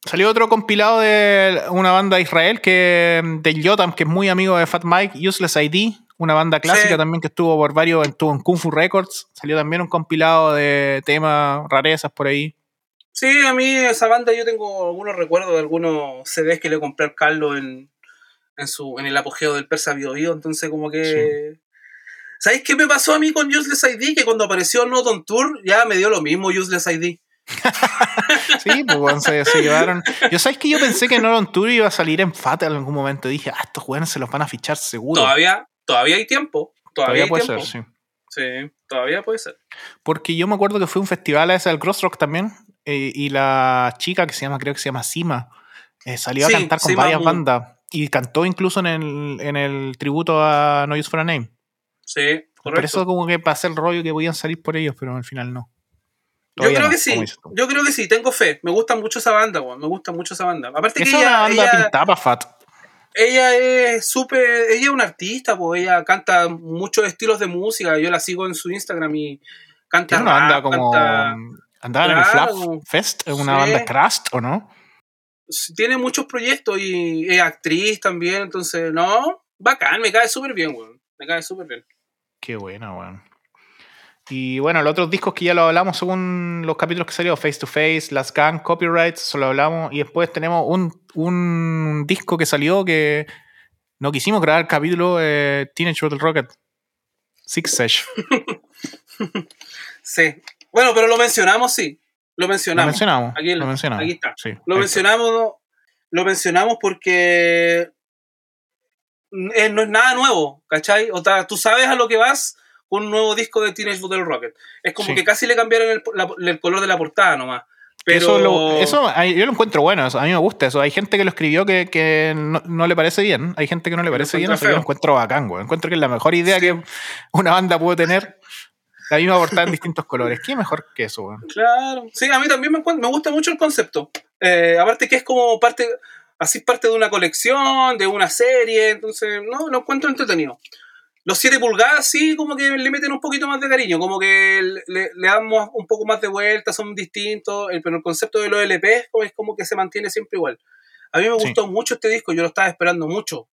Salió otro compilado de una banda de Israel que de Yotam, que es muy amigo de Fat Mike, Useless ID, una banda clásica sí. también que estuvo por varios, estuvo en Kung Fu Records. Salió también un compilado de temas, rarezas por ahí. Sí, a mí esa banda yo tengo algunos recuerdos de algunos CDs que le compré al Carlos en, en, su, en el apogeo del Persa Bio, Bio entonces como que... Sí. ¿Sabéis qué me pasó a mí con Useless ID? Que cuando apareció Not on Tour ya me dio lo mismo Useless ID. sí, pues bueno, se, se, llevaron. Yo sabéis que yo pensé que Not on Tour iba a salir en FAT en algún momento. Dije, ah, estos jóvenes se los van a fichar seguro. Todavía, todavía hay tiempo. Todavía, todavía hay puede tiempo. ser, sí. Sí, todavía puede ser. Porque yo me acuerdo que fue un festival a ese del Crossrock también. Eh, y la chica que se llama, creo que se llama Sima, eh, salió Sí, a cantar con Sima varias bandas. Y cantó incluso en el, en el tributo a No Use for a Name. Sí, Por correcto. eso como que pasé el rollo que podían salir por ellos, pero al final no. Yo creo no, que sí, yo creo que sí, tengo fe. Me gusta mucho esa banda. Me gusta mucho esa banda. Aparte que es una ella, banda ella, pintada Fat. ella es súper, ella es una artista, pues ella canta muchos estilos de música. Yo la sigo en su Instagram y canta Tiene una banda como... canta- Andaba en el. Fluff Fest, es una Sí. banda Crust, ¿o no? tiene muchos proyectos y es actriz también, entonces, no, bacán, me cae súper bien, weón. Me cae súper bien. Qué buena, weón. Y bueno, los otros discos que ya lo hablamos según los capítulos que salió, Face to Face, Last Gang, Copyrights, eso lo hablamos. Y después tenemos un, un disco que salió que no quisimos grabar el capítulo, eh, Teenage Bottle Rocket. Six Sesh. Sí. Bueno, pero lo mencionamos, sí. Lo Lo mencionamos. mencionamos. Aquí, lo mencionamos. aquí está. Sí, Lo está. mencionamos, lo mencionamos porque eh, no es nada nuevo, ¿cachai? O sea, tú sabes a lo que vas con un nuevo disco de Teenage Bottle Rocket. Es como Sí. que casi le cambiaron el, la- el color de la portada nomás. Pero eso, yo lo encuentro bueno, a mí me gusta eso. Hay gente que lo escribió que, no, le parece bien, hay gente que no le parece bien, eso yo lo encuentro bacán, güey. Encuentro que es la mejor idea que una banda puede tener la misma portada en distintos colores. ¿Qué mejor que eso, güey? Claro, sí, a mí también me, me gusta mucho el concepto. Eh, aparte que es como parte, así parte de una colección, de una serie, entonces, no, lo encuentro entretenido. Los 7 pulgadas sí, como que le meten un poquito más de cariño, como que le, damos un poco más de vuelta, son distintos, pero el concepto de los LP es como que se mantiene siempre igual. A mí me gustó mucho este disco, yo lo estaba esperando mucho.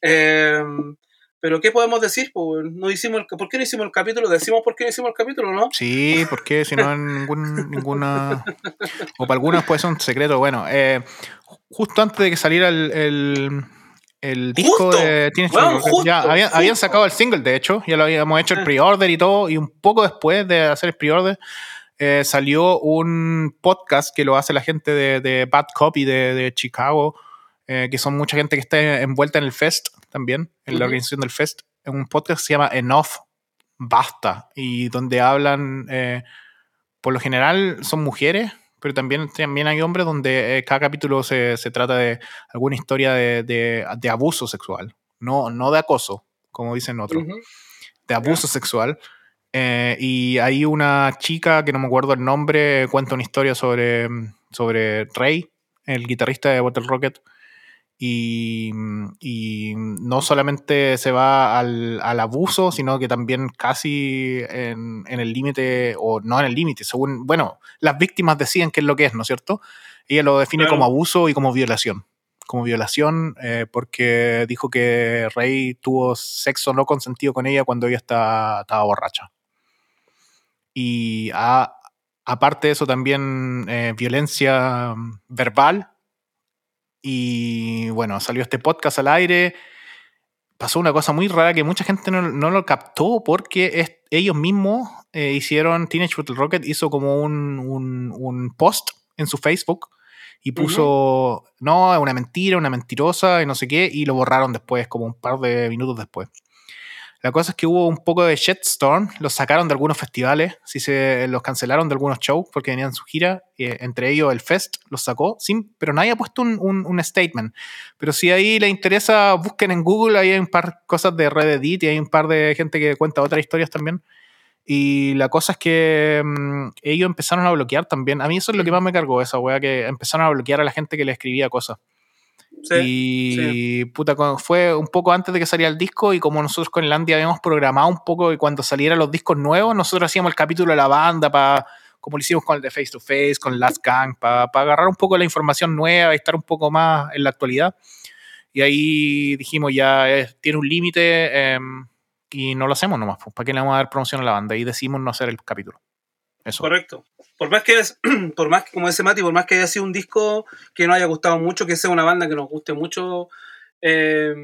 Em, pero ¿qué podemos decir? Pues, no hicimos ¿Por qué no hicimos el capítulo? Decimos por qué no hicimos el capítulo, ¿no? Sí, porque si no ningún, ninguna... O para algunos puede ser un secreto. Bueno, eh, justo antes de que saliera el el disco de Teenage ya habían, sacado el single, de hecho, ya lo habíamos hecho el ah. pre-order y todo, y un poco después de hacer el pre-order eh, salió un podcast que lo hace la gente de, Bad Copy de, de Chicago, eh, que son mucha gente que está envuelta en el Fest también, en la organización del Fest. Un podcast que se llama Enough, Basta, y donde hablan, eh, por lo general son mujeres, pero también, también hay hombres donde eh, cada capítulo se, se, trata de alguna historia de, de, abuso sexual, no, no de acoso, como dicen otros, de abuso sexual. Eh, y hay una chica que no me acuerdo el nombre, cuenta una historia sobre, sobre Ray, el guitarrista de Bottle Rocket, y, no solamente se va al, abuso, sino que también casi en, el límite, o no en el límite, según, bueno, las víctimas deciden qué es lo que es, ¿no es cierto? Ella lo define como abuso y como violación. Como violación, eh, porque dijo que Rey tuvo sexo no consentido con ella cuando ella estaba, estaba borracha. Y aparte de eso, también eh, violencia verbal y bueno, salió este podcast al aire. Pasó una cosa muy rara que mucha gente no, lo captó porque ellos mismos eh, hicieron, Teenage Mutant Rocket hizo como un, un, post en su Facebook y puso, no, una mentira, una mentirosa y no sé qué, y lo borraron después, como un par de minutos después. La cosa es que hubo un poco de shitstorm, los sacaron de algunos festivales, sí se los cancelaron de algunos shows porque venían en su gira, eh, entre ellos el Fest los sacó, sin, pero nadie ha puesto un, un, statement. Pero si ahí les interesa, busquen en Google, ahí hay un par de cosas de Reddit y hay un par de gente que cuenta otras historias también. Y la cosa es que mm, ellos empezaron a bloquear también. A mí eso es lo que más me cargó, esa wea, que empezaron a bloquear a la gente que le escribía cosas y puta, fue un poco antes de que saliera el disco y como nosotros con Landia habíamos programado un poco y cuando salieran los discos nuevos, nosotros hacíamos el capítulo de la banda para como lo hicimos con el de Face to Face, con Last Gang, para agarrar un poco la información nueva y estar un poco más en la actualidad. Y ahí dijimos ya, tiene un límite em, y no lo hacemos nomás, pues, ¿para qué le vamos a dar promoción a la banda? Y decidimos no hacer el capítulo. Correcto por más que, por más que, como dice Mati, por más que haya sido un disco que no haya gustado mucho, que sea una banda que nos guste mucho, eh,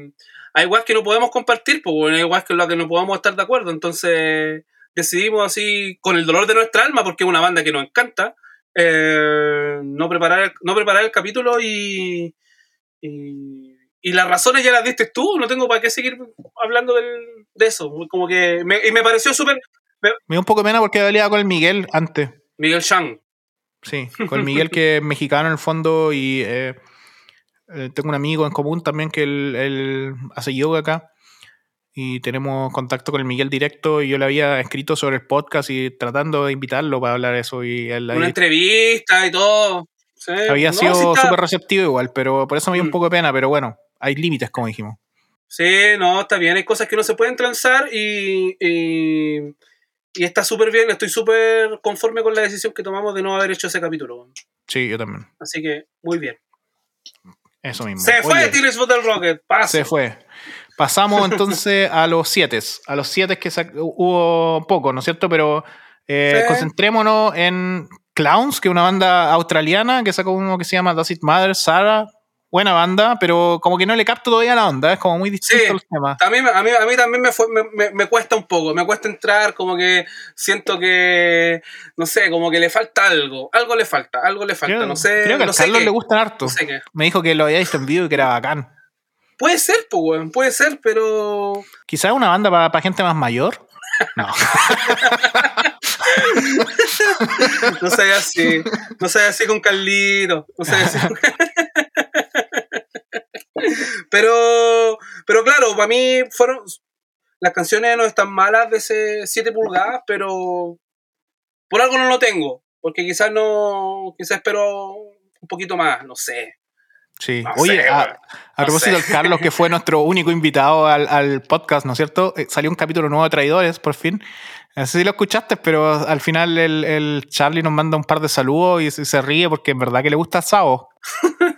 hay igual que no podemos compartir, pues hay igual que lo que no podamos estar de acuerdo. Entonces decidimos así, con el dolor de nuestra alma, porque es una banda que nos encanta, eh, no, preparar, no preparar el capítulo y, y, las razones ya las diste tú, no tengo para qué seguir hablando de eso. Como que y me pareció súper... Me, dio un poco pena porque había con el Miguel antes. Miguel Shang. Sí, con Miguel que es mexicano en el fondo y eh, eh, tengo un amigo en común también que él, hace yoga acá y tenemos contacto con el Miguel directo y yo le había escrito sobre el podcast y tratando de invitarlo para hablar de eso y él una entrevista y todo había sido súper receptivo igual pero por eso me dio un mm. poco de pena pero bueno hay límites como dijimos sí no está bien hay cosas que no se pueden transar y y está súper bien, estoy súper conforme con la decisión que tomamos de no haber hecho ese capítulo. Sí, yo también. Así que, muy bien. Eso mismo. Se fue Teenage Mutant Rocket, Se fue. Pasamos entonces a los siete. A los siete que hubo poco, ¿no es cierto? Pero eh, concentrémonos en Clowns, que es una banda australiana que sacó uno que se llama Does It Matter, Sarah, buena banda, pero como que no le capto todavía la onda, es como muy distinto el tema. A mí, a mí, a mí también me, me, cuesta un poco, me cuesta entrar, como que siento que, no sé, como que le falta algo, algo le falta, algo le falta, no sé. Creo que a Carlos le gustan harto. me dijo que lo había visto en vivo y que era bacán. Puede ser, pues, puede ser, pero... Quizás una banda para gente más mayor. No. No seas así. No seas así con Carlito. No seas así con... pero, pero claro, para mí fueron. Las canciones no están malas de ese 7 pulgadas, pero por algo no lo tengo. Porque quizás no. Quizás espero un poquito más, no sé. Sí. Oye, a, propósito del Carlos, que fue nuestro único invitado al, al podcast, ¿no es cierto? Eh, salió un capítulo nuevo de Traidores, por fin. No sé si lo escuchaste, pero al final el, el Charlie nos manda un par de saludos y se, ríe porque en verdad que le gusta Sao.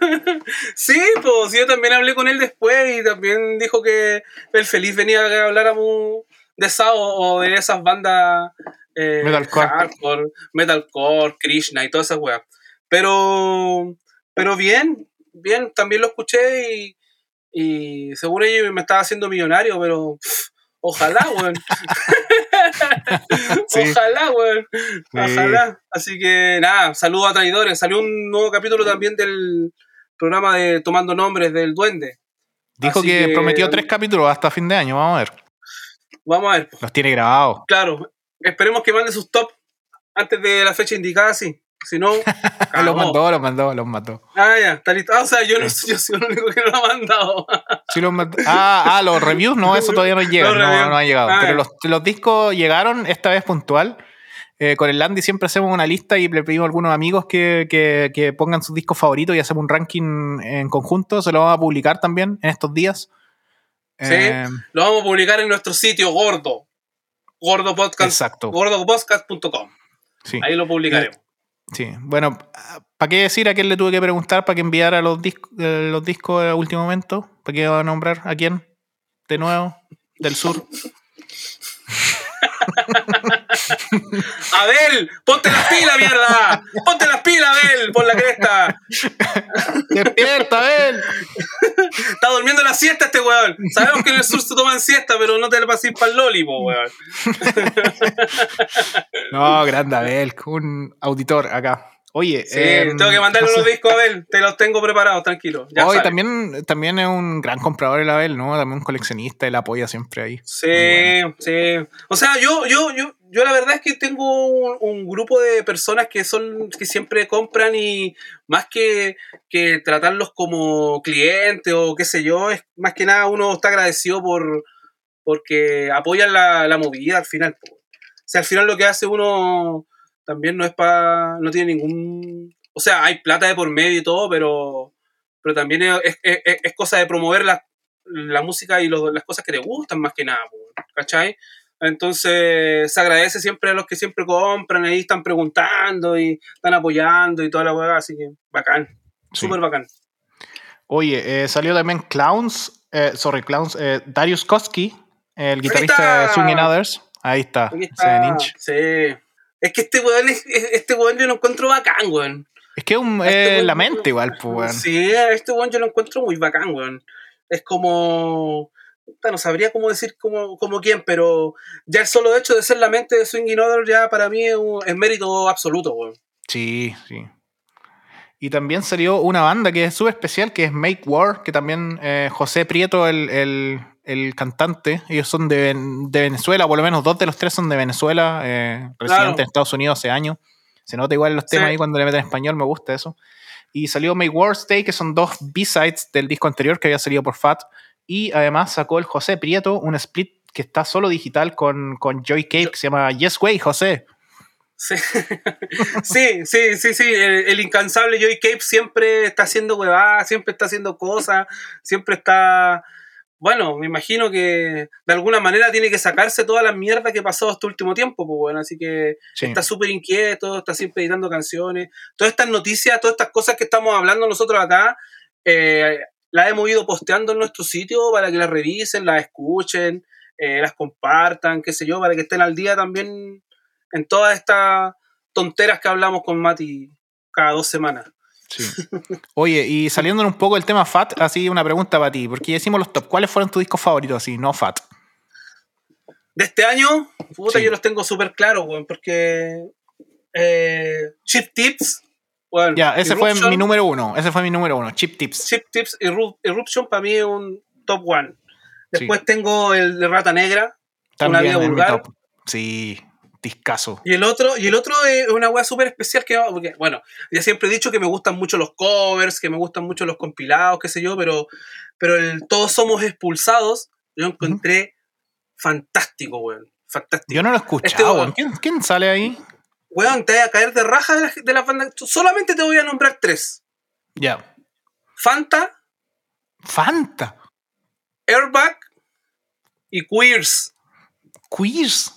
sí, pues yo también hablé con él después y también dijo que el feliz venía a hablar de Sao o de esas bandas eh, metalcore. Hardcore, metalcore, Krishna y todas esas weas. Pero, pero bien, bien, también lo escuché y, y seguro yo me estaba haciendo millonario, pero ojalá, weón. Ojalá, weón. Ojalá. Así que nada, saludos a traidores. Salió un nuevo capítulo también del programa de Tomando Nombres del Duende. Dijo que, prometió tres capítulos hasta fin de año, vamos a ver. Vamos a ver. Los tiene grabados. Claro, esperemos que mande sus top antes de la fecha indicada, sí. Si no. los mandó, los mandó, los mandó. Ah, ya, está listo. Ah, o sea, yo, no, yo soy el único que no lo ha mandado. sí, los mandó. Ah, ah, los reviews, no, eso todavía no llega. No, no ha llegado. Ah, Pero los, los, discos llegaron esta vez puntual. Eh, con el Landy siempre hacemos una lista y le pedimos a algunos amigos que, que, que, pongan sus discos favoritos y hacemos un ranking en conjunto. Se lo vamos a publicar también en estos días. Sí, eh, lo vamos a publicar en nuestro sitio gordo. Gordo Podcast. Exacto. Gordopodcast.com. Sí. Ahí lo publicaremos. Sí, bueno, ¿para qué decir a quién le tuve que preguntar para que enviara los, discos eh, los discos a último momento? ¿Para qué va a nombrar a quién? De nuevo, del sur. Abel, ponte las pilas, mierda. Ponte las pilas, Abel, por la cresta. Despierta, Abel. Está durmiendo la siesta este weón. Sabemos que en el sur se toman siesta, pero no te le pases para el loli, weón. No, grande Abel, un auditor acá. Oye, sí, em, tengo que mandarle unos discos a Abel, te los tengo preparados, tranquilo. Hoy también, también es un gran comprador el Abel, ¿no? También un coleccionista, él apoya siempre ahí. Sí, sí. O sea, yo, yo, yo, yo la verdad es que tengo un, grupo de personas que son, que siempre compran y más que, que tratarlos como clientes o qué sé yo, es más que nada uno está agradecido por porque apoyan la, la movida al final. O sea, al final lo que hace uno también no es para, no tiene ningún, o sea, hay plata de por medio y todo, pero, pero también es, es, es cosa de promover la, la música y las cosas que te gustan más que nada, ¿cachai? Entonces se agradece siempre a los que siempre compran, ahí están preguntando y están apoyando y toda la hueá, así que bacán, súper bacán. Oye, eh, salió también Clowns, eh, sorry, Clowns, eh, Darius Koski, el guitarrista de Swinging Others. Ahí está, está. Sí. Es que este weón, este weón yo lo encuentro bacán, weón. Es que es un, este la mente igual, pues, weón. Sí, este weón yo lo encuentro muy bacán, weón. Es como. No sabría cómo decir como, como quién, pero ya el solo hecho de ser la mente de Swinging Other ya para mí es, un, mérito absoluto, weón. Sí, sí. Y también salió una banda que es súper especial, que es Make War, que también eh, José Prieto, el, el, el cantante. Ellos son de, de, Venezuela, por lo menos dos de los tres son de Venezuela, eh, residentes en Estados Unidos hace años. Se nota igual los temas ahí cuando le meten español, me gusta eso. Y salió Make War Stay, que son dos B-sides del disco anterior que había salido por Fat. Y además sacó el José Prieto un split que está solo digital con, con Joy Cape, que se llama Yes Way, José. Sí, sí, sí, sí, sí. El, incansable Joy Cape siempre está haciendo huevadas, siempre está haciendo cosas, siempre está bueno, me imagino que de alguna manera tiene que sacarse toda la mierda que pasó este último tiempo, pues bueno, así que está súper inquieto, está siempre editando canciones. Todas estas noticias, todas estas cosas que estamos hablando nosotros acá, eh, las hemos ido posteando en nuestro sitio para que las revisen, las escuchen, eh, las compartan, qué sé yo, para que estén al día también en todas estas tonteras que hablamos con Mati cada dos semanas. Oye, y saliendo un poco del tema Fat, así una pregunta para ti, porque ya hicimos los top. ¿Cuáles fueron tus discos favoritos así, no Fat? De este año, puta, yo los tengo súper claros, porque eh, Chip Tips, Ya, ese fue mi número uno, ese fue mi número uno, Chip Tips. Chip Tips, Eruption para mí es un top one. Después tengo el de Rata Negra, También una vida vulgar. Sí, discazo. Y el otro, y el otro es una weá súper especial que, bueno, ya siempre he dicho que me gustan mucho los covers, que me gustan mucho los compilados, qué sé yo, pero, pero el Todos Somos Expulsados, yo encontré fantástico, weón. Fantástico. Yo no lo he escuchado. Este weón. ¿Quién, quién sale ahí? Weón, te voy a caer de raja de la, de la banda. Solamente te voy a nombrar tres. Ya. Fanta, Fanta. Airbag y Queers. Queers.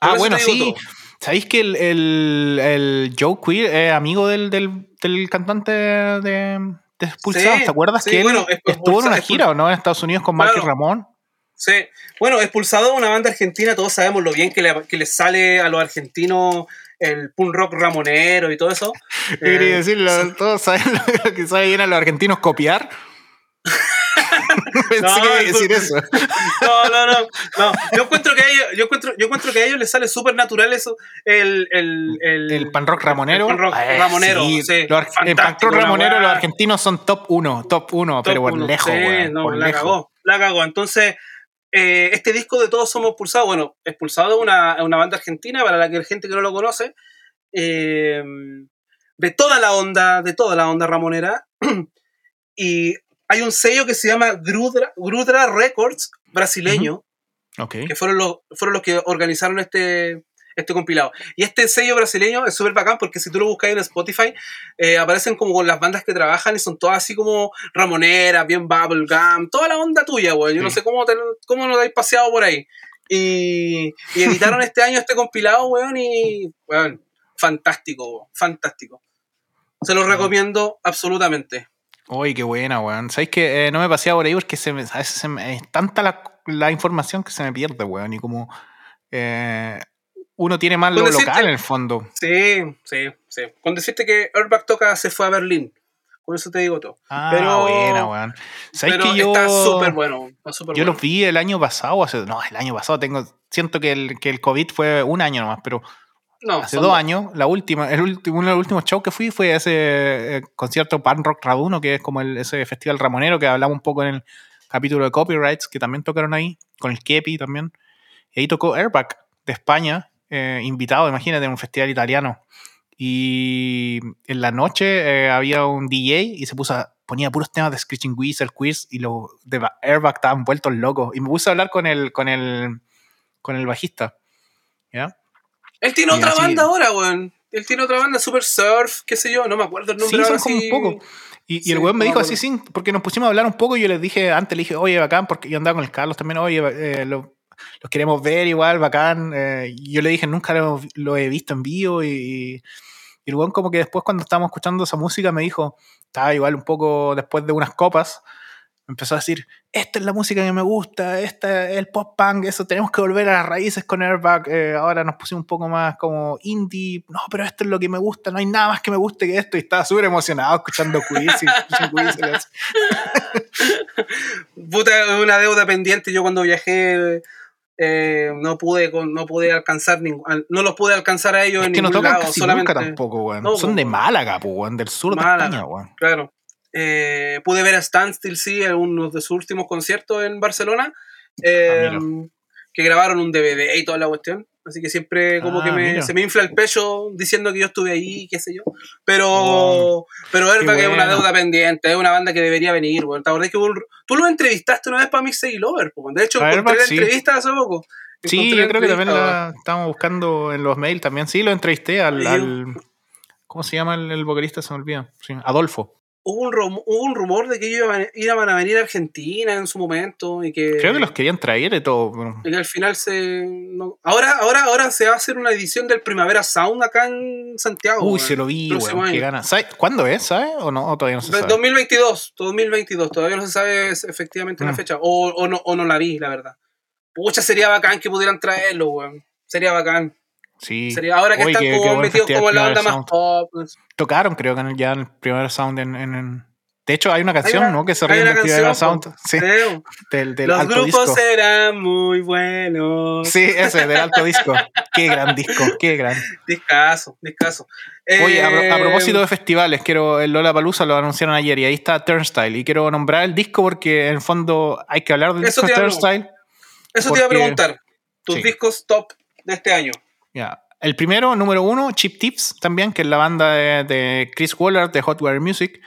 Ah, bueno, sí. ¿Sabéis que el, el, el Joe Queer es amigo del, del, del cantante de, de Expulsados? Sí, ¿Te acuerdas sí, que él bueno, estuvo en una gira o no en Estados Unidos con Marky Claro. Ramón? Sí. Bueno, Expulsado es una banda argentina, todos sabemos lo bien que le, que les sale a los argentinos el punk rock ramonero y todo eso. Quería Eh, decirlo, todos saben lo que saben bien a los argentinos copiar. Pensé No, que iba a decir eso. No, no, no, no. Yo encuentro que a ellos, yo encuentro, yo encuentro que a ellos les sale súper natural eso, el, el, el, El pan rock ramonero. el pan rock Eh, ramonero, sí. Los ar- el pan rock ramonero, los argentinos son top 1, top 1, Top pero por uno. lejos, Sí, no, por la lejos. cagó, la cagó. Entonces, eh, este disco de Todos Somos Expulsados, bueno, Expulsado es una, una banda argentina, para la que la gente que no lo conoce, eh, de toda la onda, de toda la onda ramonera, y hay un sello que se llama Grudra, Grudra Records, brasileño, que fueron los, fueron los que organizaron este, este compilado. Y este sello brasileño es súper bacán porque si tú lo buscas en Spotify, eh, aparecen como con las bandas que trabajan y son todas así como ramoneras, bien bubblegum, toda la onda tuya, güey. Yo no sé cómo, te, cómo nos habéis paseado por ahí. Y, y editaron este año este compilado, weón, y, weón, fantástico, weón, fantástico. Se lo recomiendo absolutamente. Uy, qué buena, weón. ¿Sabéis que eh, no me paseaba por ahí porque se me, a veces se me- es tanta la, la información que se me pierde, weón? Y como eh, uno tiene más lo decirte- local en el fondo. Sí, sí, sí. Cuando deciste que Airbag Toca se fue a Berlín, con eso te digo todo. Ah, Pero- buena, weón. ¿Sabéis Pero que yo, está súper bueno. Está yo bueno. los vi el año pasado? Hace, no, el año pasado. tengo Siento que el, que el COVID fue un año nomás, pero No, hace dos años, la última, el último, uno de los últimos shows que fui fue ese eh, concierto Pan Rock Raduno, que es como el- ese festival ramonero que hablamos un poco en el capítulo de Copyrights, que también tocaron ahí, con el Kepi también. Y ahí tocó Airbag de España, eh, invitado, imagínate, en un festival italiano. Y en la noche eh, había un DJ y se puso a- ponía puros temas de Screeching Weasel, Quiz y los de Ba- Airbag estaban vueltos locos. Y me puse a hablar con el, con el, con el bajista. ¿Ya? Él tiene Y otra así- banda ahora, weón. Él tiene otra banda, Super Surf, qué sé yo, no me acuerdo el nombre. Sí, son como un poco. Y, y Sí, el weón me no dijo así, sí, porque nos pusimos a hablar un poco y yo les dije, antes le dije, oye, bacán, porque yo andaba con el Carlos también, oye, eh, lo- los queremos ver igual, bacán. eh, yo le dije, nunca lo, lo he visto en vivo y, y el como que después cuando estábamos escuchando esa música me dijo, estaba igual un poco después de unas copas, empezó a decir, esta es la música que me gusta, esta es el pop punk, eso tenemos que volver a las raíces con Airbag, eh, ahora nos pusimos un poco más como indie, no, pero esto es lo que me gusta, no hay nada más que me guste que esto, y estaba súper emocionado escuchando Quiz y. Puta, una deuda pendiente. Yo cuando viajé eh, no pude no pude alcanzar ningún, no los pude alcanzar a ellos Es en que no ningún tocan lado. casi solamente, nunca tampoco, weón. No, Son de Málaga, weón, del sur Málaga. de España, weón. Claro. Eh, pude ver a Standstill, sí, en uno de sus últimos conciertos en Barcelona. eh, Ah, mira. que grabaron un DVD y toda la cuestión. Así que siempre como Ah, que me- mira. se me infla el pecho diciendo que yo estuve ahí, qué sé yo. Pero, Oh, pero Airbag es una bueno. deuda pendiente, es una banda que debería venir. weón. ¿Te acordás que un- tú lo entrevistaste una vez para Mixed Lover? De hecho, encontré Airbag, la sí. entrevista hace poco. Sí, yo creo que también la estamos buscando en los mails también. Sí, lo entrevisté al. ¿Cómo se llama el, el vocalista? Se me olvida. Sí, Adolfo. Hubo un, rum- hubo un rumor de que ellos iban, iban a venir a Argentina en su momento y que, Creo que los querían traer y todo. y que al final se... no- Ahora, ahora, ahora se va a hacer una edición del Primavera Sound acá en Santiago. Uy, se lo vi, weón. Qué año. ganas. ¿Sabe- ¿Cuándo es? ¿Sabes? ¿O no? ¿O todavía no se sabe? 2022, 2022, todavía no se sabe efectivamente la Mm. fecha. O, o no, o no la vi, la verdad. Pucha, sería bacán que pudieran traerlo, weón. Sería bacán. Sí. Sería, ahora que están qué- como metidos como en la onda más pop. Tocaron, creo que en el- ya en el primer sound en. en- en- De hecho, hay una canción, una- ¿no? Que se ríe del Primavera Sound. Sí, Creo. del, del Los alto grupos disco. serán muy buenos. Sí, ese, del alto disco. Qué gran disco, qué gran. Discaso, discaso. Oye, a, a Eh, propósito de festivales, quiero el Lola Palusa lo anunciaron ayer y ahí está Turnstile. Y quiero nombrar el disco porque en el fondo hay que hablar del disco de Turnstile. Eso te iba a preguntar. Tus sí. discos top de este año. Ya. El primero, número uno, Chip Tips, también, que es la banda de, de Chris Waller de Hot Wire Music.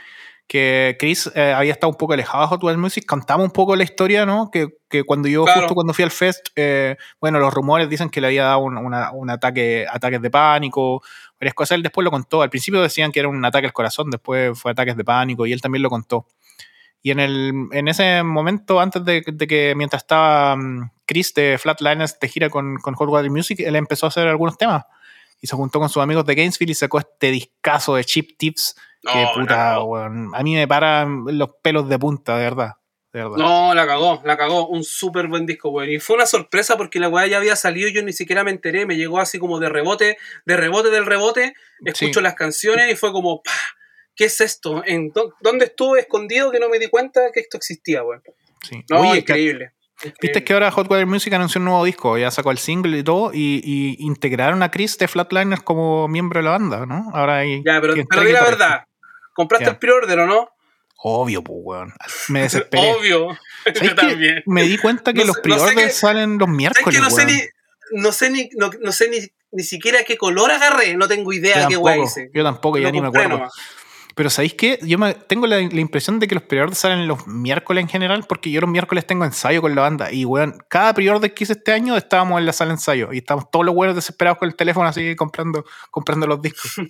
Que Chris eh, había estado un poco alejado de Hot Wire Music. Contamos un poco la historia, ¿no? Que, que cuando yo, Claro. justo cuando fui al fest, eh, bueno, los rumores dicen que le había dado un, una- un ataque, ataques de pánico, varias cosas. Él después lo contó. Al principio decían que era un ataque al corazón, después fue ataques de pánico y él también lo contó. Y en, el, en ese momento, antes de, de que mientras estaba mm, Chris de Flatliners de gira con, con Hot Water Music, él empezó a hacer algunos temas. Y se juntó con sus amigos de Gainesville y sacó este discazo de Chip Tips. Que No, puta, weón, a mí me paran los pelos de punta, de verdad. De verdad. No, la cagó, la cagó. Un súper buen disco, weón. Y fue una sorpresa porque la weá ya había salido y yo ni siquiera me enteré. Me llegó así como de rebote, de rebote del rebote. Escucho Sí. las canciones y fue como, ¡pah! ¿Qué es esto? ¿En dó- ¿Dónde estuve escondido que no me di cuenta que esto existía, weón? Sí. No, Oye, increíble. Viste que ahora Hot Water Music anunció un nuevo disco, ya sacó el single y todo, y, y integraron a Chris de Flatliners como miembro de la banda, ¿no? Ahora hay. Ya, pero, pero di la verdad. ¿Compraste Ya. el pre-order o no? Obvio, pues, weón. Me desesperé. Obvio. ¿Sabes Yo también. Me di cuenta que No los sé- no sé pre-orders salen los ¿Sabes miércoles, que no sé weón. ni, no sé ni, no, sé ni, ni siquiera qué color agarré? No tengo idea Yo qué tampoco, hice. yo tampoco, ya ni me acuerdo. nomás. Pero ¿sabéis qué? Yo me, tengo la, la impresión de que los pre-orders salen los miércoles en general, porque yo los miércoles tengo ensayo con la banda. Y, weón, cada pre-order que hice este año estábamos en la sala de ensayo. Y estábamos todos los buenos desesperados con el teléfono así comprando, comprando los discos.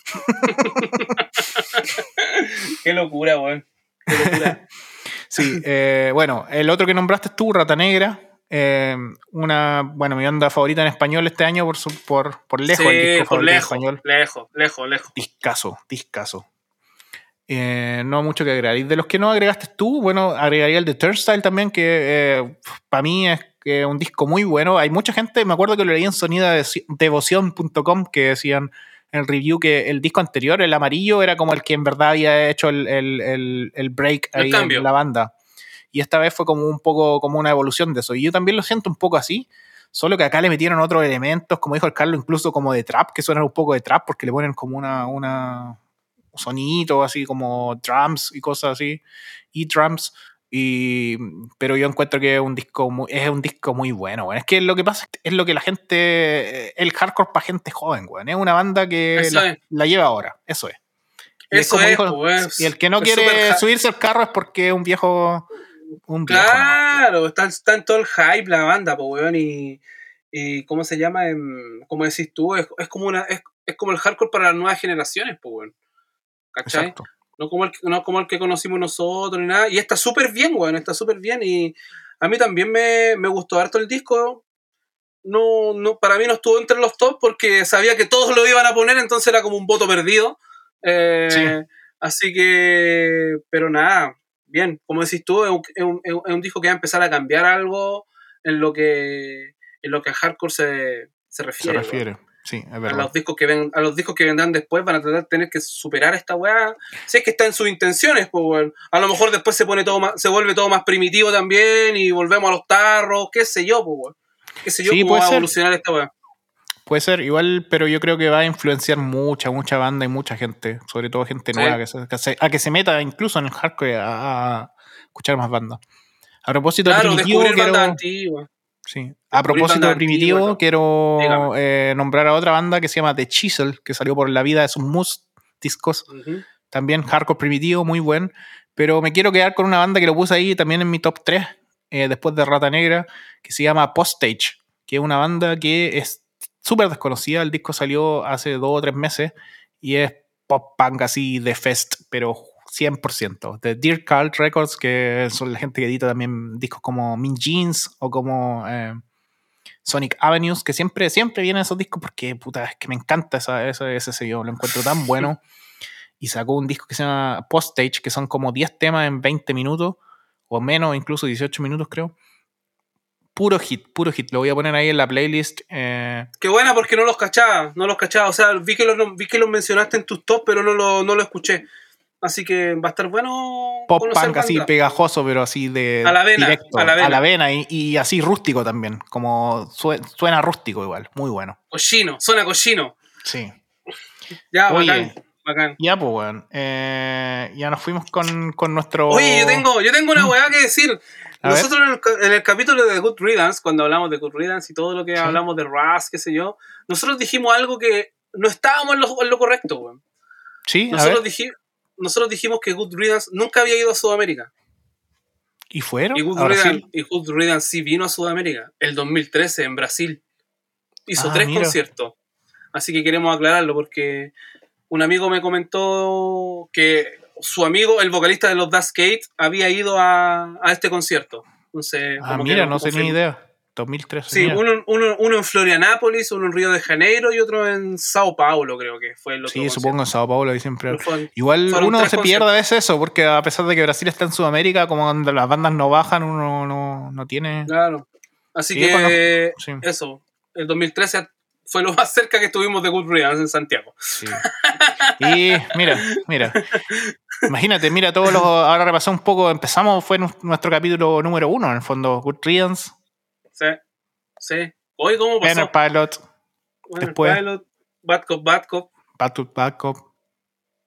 Qué locura, weón. Qué locura. Sí, eh, bueno, el otro que nombraste tú, Rata Negra. eh, una, bueno, mi banda favorita en español este año por, su, por, por lejos, el disco por en lejos, español. lejos, lejos, lejos. Discaso, discaso. Eh, no mucho que agregar. Y de los que no agregaste tú, bueno, agregaría el de Turnstile también, que para mí es un disco muy bueno. Hay mucha gente, me acuerdo que lo leí en sonidadevoción.com, que decían en el review que el disco anterior, el amarillo, era como el que en verdad había hecho el, el- el- el break ahí en la banda. Y esta vez fue como un poco como una evolución de eso. Y yo también lo siento un poco así. Solo que acá le metieron otros elementos, como dijo el Carlos, incluso como de trap, que suenan un poco de trap, porque le ponen como una, una sonido así como drums y cosas así, y drums. Y, pero yo encuentro que es un disco muy, es un disco muy bueno. Es que lo que pasa es lo que la gente, el hardcore para gente joven, weón. Es una banda que la, lleva ahora, eso es. Y Eso es, dijo- pues, y el que no quiere subirse al carro es porque es un viejo, un viejo. ¿no? Claro, está, está en todo el hype la banda, pues, weón, y, y ¿cómo se llama? Em, como decís tú, es, es como una es, es como el hardcore para las nuevas generaciones, pues, weón. ¿Cachai? Exacto. No como, el, que- no como el que conocimos nosotros ni nada. Y está súper bien, weón, está súper bien. Y a mí también me, me gustó harto el disco. No, no, para mí no estuvo entre los top porque sabía que todos lo iban a poner, entonces era como un voto perdido. Eh, Sí. Así que, pero nada, bien, como decís tú, es un, es un- es un- disco que va a empezar a cambiar algo en lo que, en lo que a hardcore se, se refiere. Sí, es a los discos que ven, a los discos que vendrán después van a tratar de tener que superar esta weá. Si es que está en sus intenciones, pues. A lo mejor después se pone todo más, se vuelve todo más primitivo también y volvemos a los tarros, qué sé yo, pues. Qué sé yo Sí, cómo puede va a evolucionar esta weá. Puede ser, igual, pero yo creo que va a influenciar mucha, mucha banda y mucha gente, sobre todo gente Sí. nueva, que se, que se- a que se meta incluso en el hardcore a, a escuchar más bandas. A propósito Claro, Primitivo, quiero, bandas antiguas. Sí, a propósito de Primitivo, quiero eh, nombrar a otra banda que se llama The Chisel, que salió por la vida de sus mus discos, Ujú. también hardcore primitivo, muy buen, pero me quiero quedar con una banda que lo puse ahí también en mi top 3, eh, después de Rata Negra, que se llama Postage, que es una banda que es súper desconocida, el disco salió hace dos o tres meses y es pop punk así de fest, pero 100%. De Dear Cult Records, que son la gente que edita también discos como Min Jeans o como eh, Sonic Avenues, que siempre, siempre vienen esos discos porque, puta, es que me encanta esa, ese, ese sello, lo encuentro tan bueno. Y sacó un disco que se llama Postage, que son como 10 temas en 20 minutos, o menos, incluso 18 minutos creo. Puro hit, puro hit. Lo voy a poner ahí en la playlist. eh, Qué buena porque no los cachaba, no los cachaba. O sea, vi que los, vi que los mencionaste en tus top, pero no lo, no lo escuché. Así que va a estar bueno. pop punk así pegajoso, pero así de A la vena, directo, a la vena. y, y así rústico también. Como sue- suena rústico igual, muy bueno. Cochino, suena cochino. Sí. Ya, Oye. bacán, bacán. Ya, pues, weón. Eh, ya nos fuimos con, con nuestro. Oye, yo tengo, yo tengo una Mm. weá que decir. A. Nosotros en el, en el capítulo de Good Riddance, cuando hablamos de Good Riddance y todo lo que Sí. hablamos de Raz, qué sé yo, nosotros dijimos algo que no estábamos en lo, en lo correcto, weón. Sí, Nosotros, ver. Nosotros dijimos que Good Riddance nunca había ido a Sudamérica. ¿Y fueron? Y Good. Riddance, y Good Riddance sí vino a Sudamérica, el 2013 en Brasil. Hizo Ah, tres mira. conciertos. Así que queremos aclararlo porque un amigo me comentó que su amigo, el vocalista de los Das Kate, había ido a, a este concierto. Entonces, Ah, mira, no tenía idea. 2013. Sí, uno, uno, uno en Florianápolis, uno en Río de Janeiro y otro en Sao Paulo, creo que fue el otro. Sí, supongo en Sao Paulo y siempre. Igual fueron uno se pierde a veces eso, porque a pesar de que Brasil está en Sudamérica, como cuando las bandas no bajan, uno no, no tiene. Claro. Así Sí, que Sí, eso, el 2013 fue lo más cerca que estuvimos de Good Riddance en Santiago. sí. Y mira, mira. Imagínate, mira, todos los. Ahora repasé un poco. Empezamos, fue nu- nuestro capítulo número uno, en el fondo. Good Riddance, Sí, sí. Hoy, ¿cómo pasó? Banner Pilot, Bueno, después- Pilot, Bad Cop, Bad Cop, Bad to Bad Cop.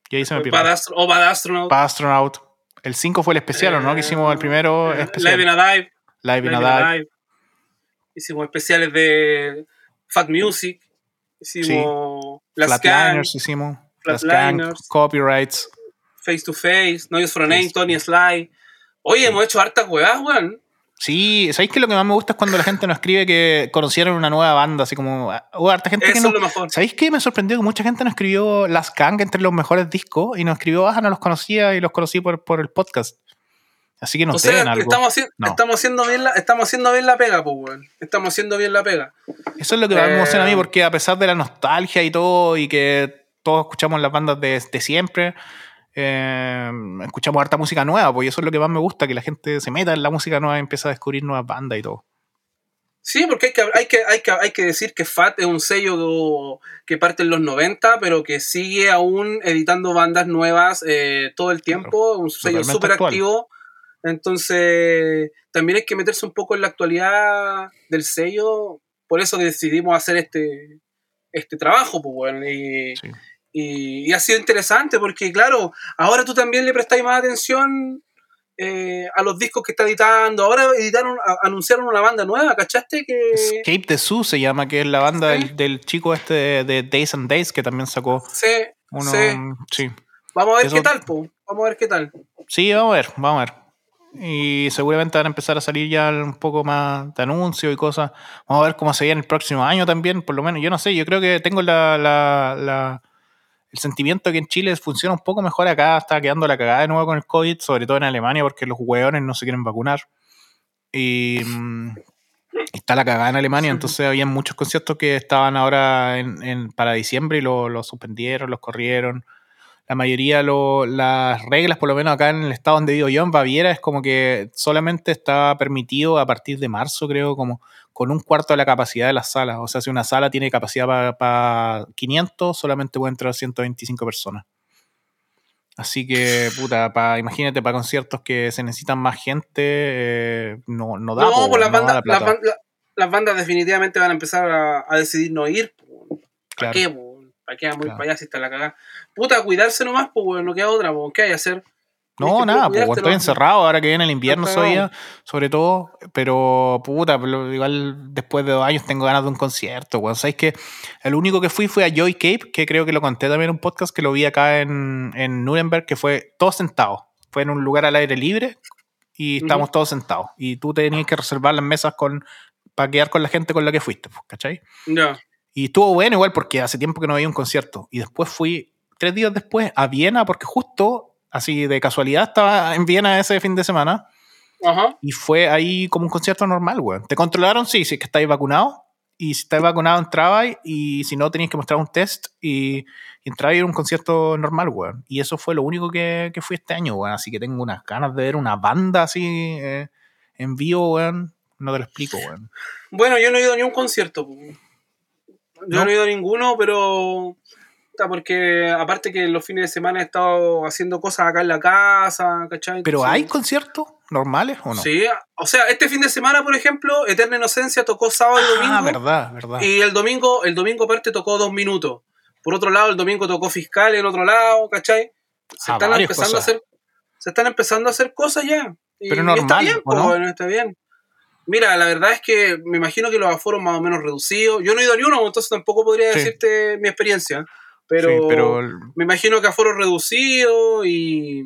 Y ahí se me Bad pierde. Astro- o Bad Astronaut, Bad Astronaut. El 5 fue el especial, ¿o no? Que hicimos el primero eh, especial. Live in a Dive, Live in Live a in a Dive. Dive. Hicimos especiales de Fat Music. Hicimos Can, Flatliners hicimos. Flatliners. Copyrights. Face to Face, Noise for a Name, Tony Sly. Oye, hemos hecho hartas weas, weón. Sí, ¿sabéis que lo que más me gusta es cuando la gente nos escribe que conocieron una nueva banda? Así como. Hubo harta gente que no. es lo mejor. ¿Sabéis qué? Me sorprendió que mucha gente nos escribió Las Gang entre los mejores discos y nos escribió, ah, no los conocía y los conocí por, por el podcast. Así que nos o sea, que algo. estamos, haciendo, No. estamos, haciendo bien la, estamos haciendo bien la pega, pues, weón. Estamos haciendo bien la pega. Eso es lo que me Eh, emociona a mí, porque a pesar de la nostalgia y todo, y que todos escuchamos las bandas de, de siempre, eh, escuchamos harta música nueva, pues y eso es lo que más me gusta, que la gente se meta en la música nueva y empieza a descubrir nuevas bandas y todo. Sí, porque hay que, hay que, hay que, hay que decir que FAT es un sello que parte en los 90, pero que sigue aún editando bandas nuevas eh, todo el tiempo, un sello súper activo. Entonces, también hay que meterse un poco en la actualidad del sello. Por eso decidimos hacer este, este trabajo, pues, bueno, y, Sí. Y, y ha sido interesante porque, claro, ahora tú también le prestáis más atención eh, a los discos que está editando. Ahora editaron, a- anunciaron una banda nueva, ¿cachaste? Que... Escape the Zoo se llama, que es la banda Sí. del, del chico este de, de Days and Days, que también sacó Sí, uno. sí. Sí. Vamos a ver Eso- qué tal, po. Vamos a ver qué tal. Sí, vamos a ver, vamos a ver. Y seguramente van a empezar a salir ya un poco más de anuncios y cosas. Vamos a ver cómo se viene el próximo año también, por lo menos. Yo no sé, yo creo que tengo la, la- la- el sentimiento que en Chile funciona un poco mejor acá. Está quedando la cagada de nuevo con el COVID, sobre todo en Alemania, porque los hueones no se quieren vacunar. Y mm, está la cagada en Alemania, entonces había muchos conciertos que estaban ahora en, en- para diciembre y lo- los suspendieron, los corrieron la mayoría, lo- las reglas, por lo menos acá en el estado donde vivo yo, en Baviera, es como que solamente está permitido a partir de marzo, creo, como con un cuarto de la capacidad de las salas. O sea, si una sala tiene capacidad para 500, solamente pueden entrar 125 personas. Así que, puta, pa, imagínate, para conciertos que se necesitan más gente, eh, no, no da. no, po, pues las no da bandas, la las, las bandas definitivamente van a empezar a, a decidir no ir. po. ¿Para Claro. qué, po? ¿Para qué vamos a ir Claro. para allá si está la cagada? Puta, cuidarse nomás, pues, weón, no queda otra, po. ¿Qué hay que hacer? No, nada, pues estoy nomás. encerrado ahora que viene el invierno todavía, sobre todo, pero puta, pero igual después de dos años tengo ganas de un concierto, weón. ¿Sabes que El único que fui fue a Joy Cape, que creo que lo conté también en un podcast que lo vi acá en, en Nuremberg, que fue todos sentados. Fue en un lugar al aire libre y estábamos todos sentados. Y tú tenías que reservar las mesas con para quedar con la gente con la que fuiste, pues, ¿cachai? Ya. Y estuvo bueno igual porque hace tiempo que no había un concierto. Y después fui, tres días después, a Viena porque justo, así de casualidad, estaba en Viena ese fin de semana. Ajá. Y fue ahí como un concierto normal, weón. Te controlaron, sí, si es que estáis vacunado. Y si estáis vacunado, entrabais. Y si no, tenías que mostrar un test. Y, y entrabais en un concierto normal, weón. Y eso fue lo único que, que fui este año, weón. Así que tengo unas ganas de ver una banda así eh, en vivo, weón. No te lo explico, weón. Bueno, yo no he ido a ni un concierto. po. Yo ¿No? no, he ido a ninguno, pero. Porque aparte que los fines de semana he estado haciendo cosas acá en la casa, ¿cachai? ¿Pero hay conciertos normales o no? Sí, o sea, este fin de semana, por ejemplo, Eterna Inocencia tocó sábado y domingo. Ah, verdad, verdad. Y el domingo, el domingo aparte tocó dos minutos. Por otro lado, el domingo tocó fiscal en otro lado, ¿cachai? Se Ah, están empezando a hacer. Se están empezando a hacer cosas ya. Y Pero está normal, bien, ¿o pues, no? bueno, está bien. Mira, la verdad es que me imagino que los aforos más o menos reducidos. Yo no he ido a ni uno, entonces tampoco podría Sí. decirte mi experiencia. Pero, Sí, pero me imagino que aforos reducidos y,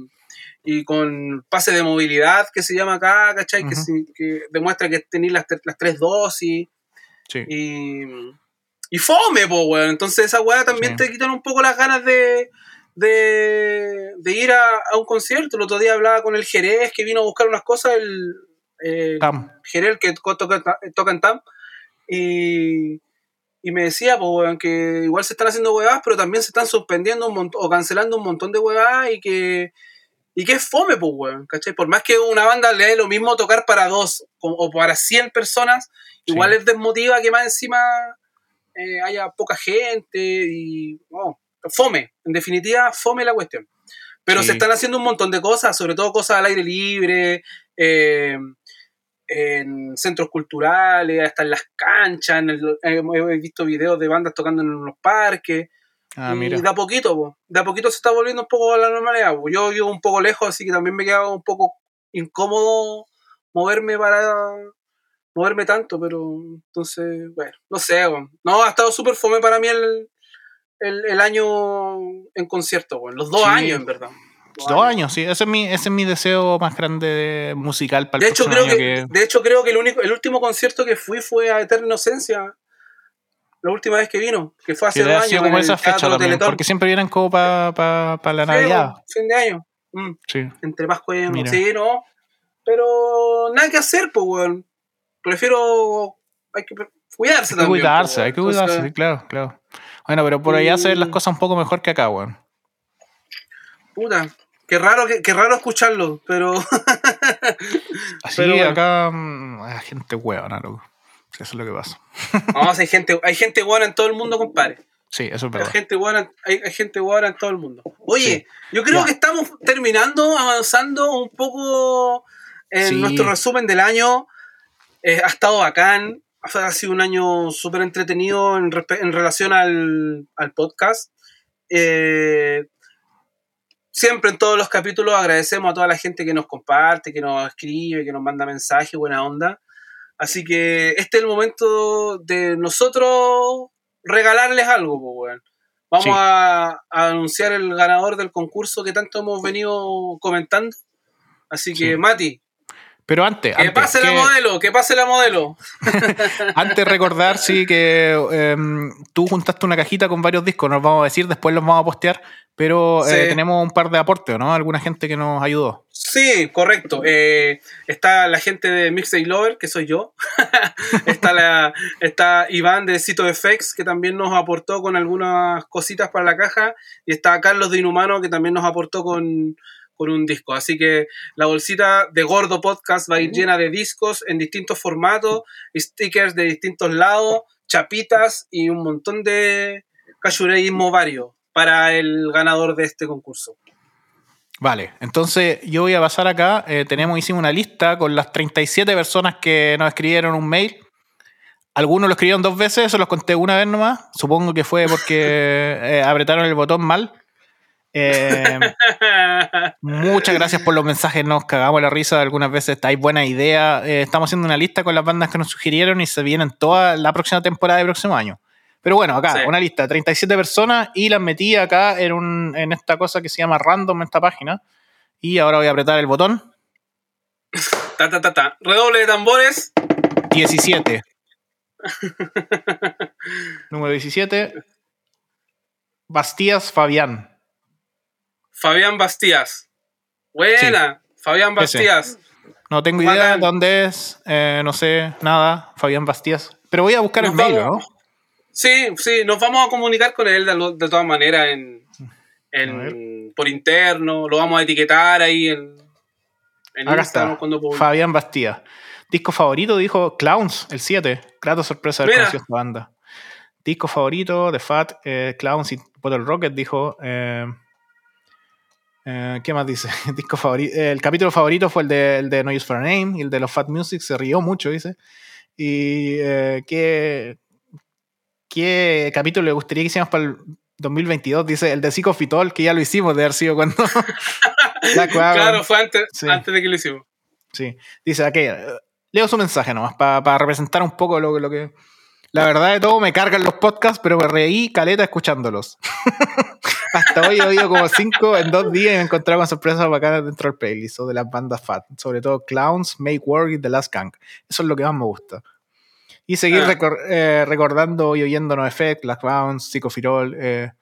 y con pase de movilidad que se llama acá, ¿cachai? que, Ujú. si- que demuestra que tenéis las, las tres dosis. sí. Y, y fome, po, weón. Entonces esa weá también te quitan un poco las ganas de, de, de ir a, a un concierto. El otro día hablaba con el Jerez que vino a buscar unas cosas, el, el Tam. Jerez que to- toca, toca en TAM. Y, y me decía, pues, weón, que igual se están haciendo huevadas, pero también se están suspendiendo un montón o cancelando un montón de huevadas y que, y que es fome, pues, weón, ¿cachai? Por más que una banda le dé lo mismo tocar para dos o, o para 100 personas, igual Sí. les desmotiva que más encima eh, haya poca gente y, no, fome, en definitiva, fome la cuestión. Pero Sí. se están haciendo un montón de cosas, sobre todo cosas al aire libre, eh, en centros culturales, hasta en las canchas, en el- he, visto videos de bandas tocando en los parques. Ah, y de a poquito, po, de a poquito se está volviendo un poco a la normalidad. po. Yo vivo un poco lejos, así que también me queda un poco incómodo moverme para moverme tanto, pero entonces, bueno, no sé, po. no, ha estado súper fome para mí el, el, el año en concierto, los dos Sí. años, en verdad. Dos años, sí. Ese es mi, ese es mi deseo más grande de- musical para De el hecho, próximo creo año que, de hecho, creo que el, único, el último concierto que fui fue a Eterna Inocencia. La última vez que vino, que fue hace que dos años. como esa fecha también, porque siempre vienen como para la Sí, Navidad. bueno, fin de año. Mm, Sí. entre Pascua y Mira. Sí, no. Pero nada que hacer, pues, weón. Prefiero. Hay que cuidarse Hay que también. cuidarse, pues, hay que cuidarse, Entonces, sí, claro, claro. Bueno, pero por allá hacen las Mm. cosas un poco mejor que acá, weón. Puta. Qué raro, qué raro escucharlo, pero. Así Pero bueno. acá mm, hay gente huevona, loco. Eso es lo que pasa. no, si hay gente, hay gente buena en todo el mundo, compadre. Sí, eso es Hay verdad. gente buena, hay, hay gente buena en todo el mundo. Oye, Sí. yo creo Ya. que estamos terminando, avanzando un poco en Sí. nuestro resumen del año. Eh, ha estado bacán. Ha sido un año súper entretenido en, en relación al, al podcast. Eh, siempre en todos los capítulos agradecemos a toda la gente que nos comparte, que nos escribe, que nos manda mensajes, buena onda. Así que este es el momento de nosotros regalarles algo, pues, weón. Vamos Sí. a, a anunciar el ganador del concurso que tanto hemos venido comentando. Así que, Sí. Mati, Pero antes, que antes, pase la modelo, que pase la modelo. antes recordar, sí, que em, tú juntaste una cajita con varios discos, nos vamos a decir, después los vamos a postear, pero eh, tenemos un par de aportes, ¿no? Alguna gente que nos ayudó. Sí, correcto. Eh, está la gente de Mixtape Lover, que soy yo. está, la, está Iván de Cito FX, que también nos aportó con algunas cositas para la caja. Y está Carlos de Inhumano, que también nos aportó con, con un disco. Así que la bolsita de Gordo Podcast va a ir llena de discos en distintos formatos, stickers de distintos lados, chapitas y un montón de cachureísmo vario para el ganador de este concurso. Vale, entonces yo voy a pasar acá. eh, tenemos, hicimos una lista con las 37 personas que nos escribieron un mail. Algunos lo escribieron dos veces, eso los conté una vez nomás. Supongo que fue porque eh, apretaron el botón mal. Eh, muchas gracias por los mensajes, nos cagamos la risa. Algunas veces hay buena idea. Estamos haciendo una lista con las bandas que nos sugirieron y se vienen toda la próxima temporada del próximo año. Pero bueno, acá, Sí. una lista, 37 personas y las metí acá en, un, en esta cosa que se llama random en esta página. Y ahora voy a apretar el botón. Ta, ta, ta, ta. Redoble de tambores. 17. Número 17. Bastías Fabián. Fabián Bastías. Buena. Fabián Ese. Bastías. No tengo idea Bacán. dónde es, eh, no sé nada, Fabián Bastías. Pero voy a buscar Nos el mail, vamos- ¿no? Sí, sí, nos vamos a comunicar con él de, todas maneras en, en- por interno. Lo vamos a etiquetar ahí en, en Acá Instagram está. Fabián Bastías. Disco favorito dijo Clowns, el 7. Grato sorpresa haber conocido esta banda. Disco favorito de Fat, eh, Clowns y Bottle Rocket dijo. eh, eh, ¿Qué más dice? Disco favorito. el capítulo favorito fue el de, el de No Use for a Name y el de los Fat Music. Se rió mucho, dice. Y eh, ¿qué, ¿qué capítulo le gustaría que hiciéramos para el 2022? Dice el de Psicofitol, que ya lo hicimos, de haber sido cuando. La Claro, fue antes, Sí. antes de que lo hicimos. Sí. Dice aquí, leo su mensaje nomás, para representar un poco lo, lo que. La verdad de todo, me cargan los podcasts, pero me reí caleta escuchándolos. Hasta hoy he oído como cinco en dos días y me he encontrado con sorpresas bacanas dentro del playlist o de las bandas fat. Sobre todo Clowns, Make Work y The Last Gang. Eso es lo que más me gusta. Y seguir ah. eh, recordando y oyendo No Effect, Las Clowns, Psicofirol, eh,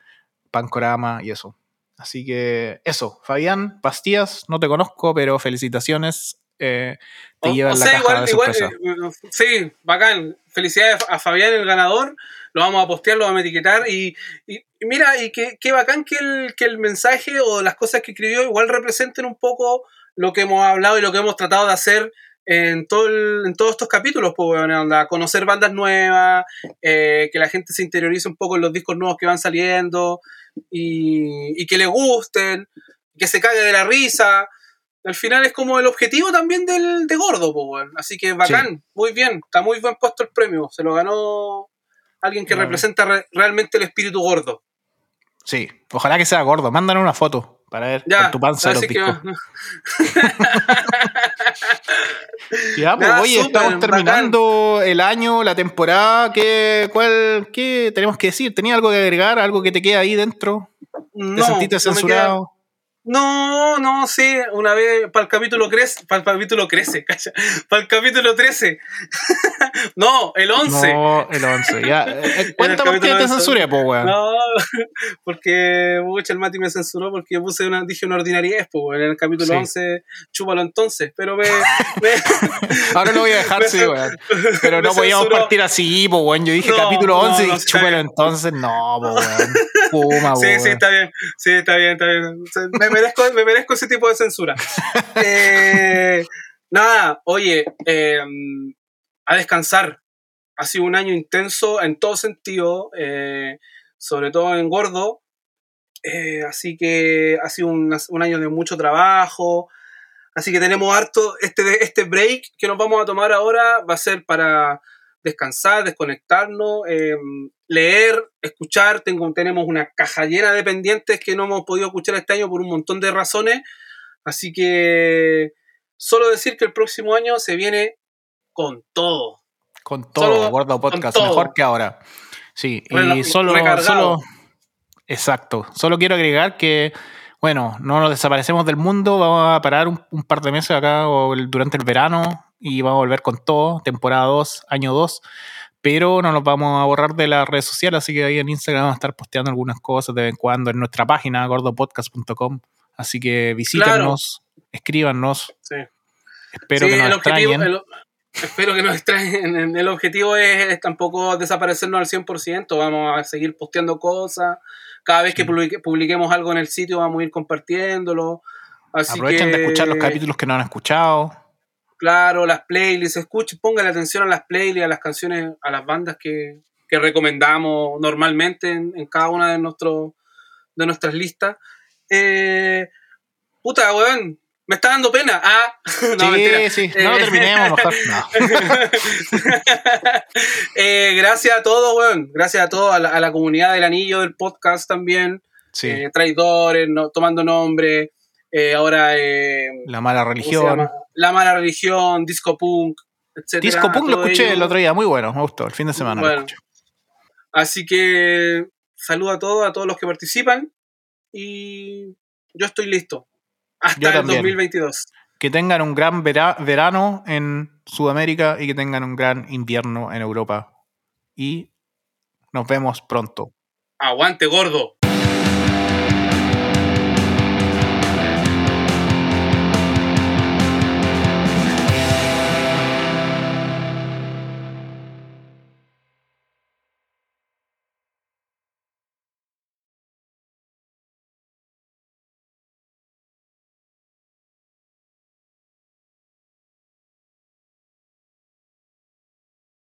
Pancorama y eso. Así que eso, Fabián, pastillas, no te conozco, pero felicitaciones. Eh, te o, llevan la caja igual, de igual, eh, sí, bacán. Felicidades a Fabián, el ganador. Lo vamos a postear, lo vamos a etiquetar. Y, y, mira, y qué, qué bacán que el, que el mensaje o las cosas que escribió igual representen un poco lo que hemos hablado y lo que hemos tratado de hacer en, todo en todos estos capítulos, pues, bueno, conocer bandas nuevas, eh, que la gente se interiorice un poco en los discos nuevos que van saliendo y, y que le gusten, que se cague de la risa. Al final es como el objetivo también del, de Gordo, pues, bueno. Así que bacán, muy bien, está muy bien puesto el premio, se lo ganó alguien que representa realmente el espíritu gordo. Sí, ojalá que sea gordo, mándanos una foto para ver con tu panza los discos. ya, pues oye, estamos terminando el año, la temporada. ¿Qué, cuál, ¿Qué tenemos que decir? ¿Tenía algo que agregar? ¿Algo que te queda ahí dentro? ¿Te sentiste censurado? No, no, sí, una vez para el capítulo crece, para el capítulo crece, calla, para el capítulo 13. no, el 11. No, el 11, ya. Eh, cuéntame por qué te censuré, po, weón. No, porque mucho el Mati me censuró porque yo puse una, dije una ordinariedad, po, weón. En el capítulo 11, chúpalo entonces, pero me. Ahora lo voy a dejar, sí, weón. Pero no podíamos partir así, po, weón. Yo dije capítulo 11 y chúpalo entonces, no, po, weón. Puma, sí, sí, está bien, sí, está bien, está bien. Me merezco, me merezco ese tipo de censura. Eh, nada, oye, em, a descansar. Ha sido un año intenso en todo sentido, eh, sobre todo en gordo. Eh, así que ha sido un, un, año de mucho trabajo. Así que tenemos harto. Este, este break que nos vamos a tomar ahora va a ser para descansar, desconectarnos, em, leer, escuchar. Tengo, tenemos una caja llena de pendientes que no hemos podido escuchar este año por un montón de razones. Así que solo decir que el próximo año se viene con todo. Con todo, Gordo Podcast, mejor que ahora. Sí, y solo, solo. Exacto. Solo quiero agregar que, bueno, no nos desaparecemos del mundo, vamos a parar un, un par de meses acá o durante el verano y vamos a volver con todo, temporada 2, año 2 pero no nos vamos a borrar de las redes sociales, así que ahí en Instagram vamos a estar posteando algunas cosas de vez en cuando en nuestra página, gordopodcast.com. Así que visítenos, escríbanos. Sí. Espero que nos extrañen. espero que nos extrañen. El objetivo es, tampoco desaparecernos al 100%. Vamos a seguir posteando cosas. Cada vez que publiquemos algo en el sitio, vamos a ir compartiéndolo. Aprovechen de escuchar los capítulos que no han escuchado. Claro, las playlists, escuchen, pongan atención a las playlists, a las canciones, a las bandas que, recomendamos normalmente en, cada una de, nuestros de nuestras listas. Eh, puta, weón, me está dando pena. Ah, no, sí, sí, no lo eh, terminemos mejor. Eh, gracias a todos, weón. Gracias a todos, a la, comunidad del anillo, del podcast también. Sí. traidores, tomando nombre. Ahora. la mala religión. La Mala Religión, Disco Punk, etc. Disco Punk lo escuché el otro día, muy bueno, me gustó, el fin de semana lo escuché. Así que saludo a todos, a todos los que participan y yo estoy listo hasta el 2022. Que tengan un gran verano en Sudamérica y que tengan un gran invierno en Europa. Y nos vemos pronto. Aguante, gordo.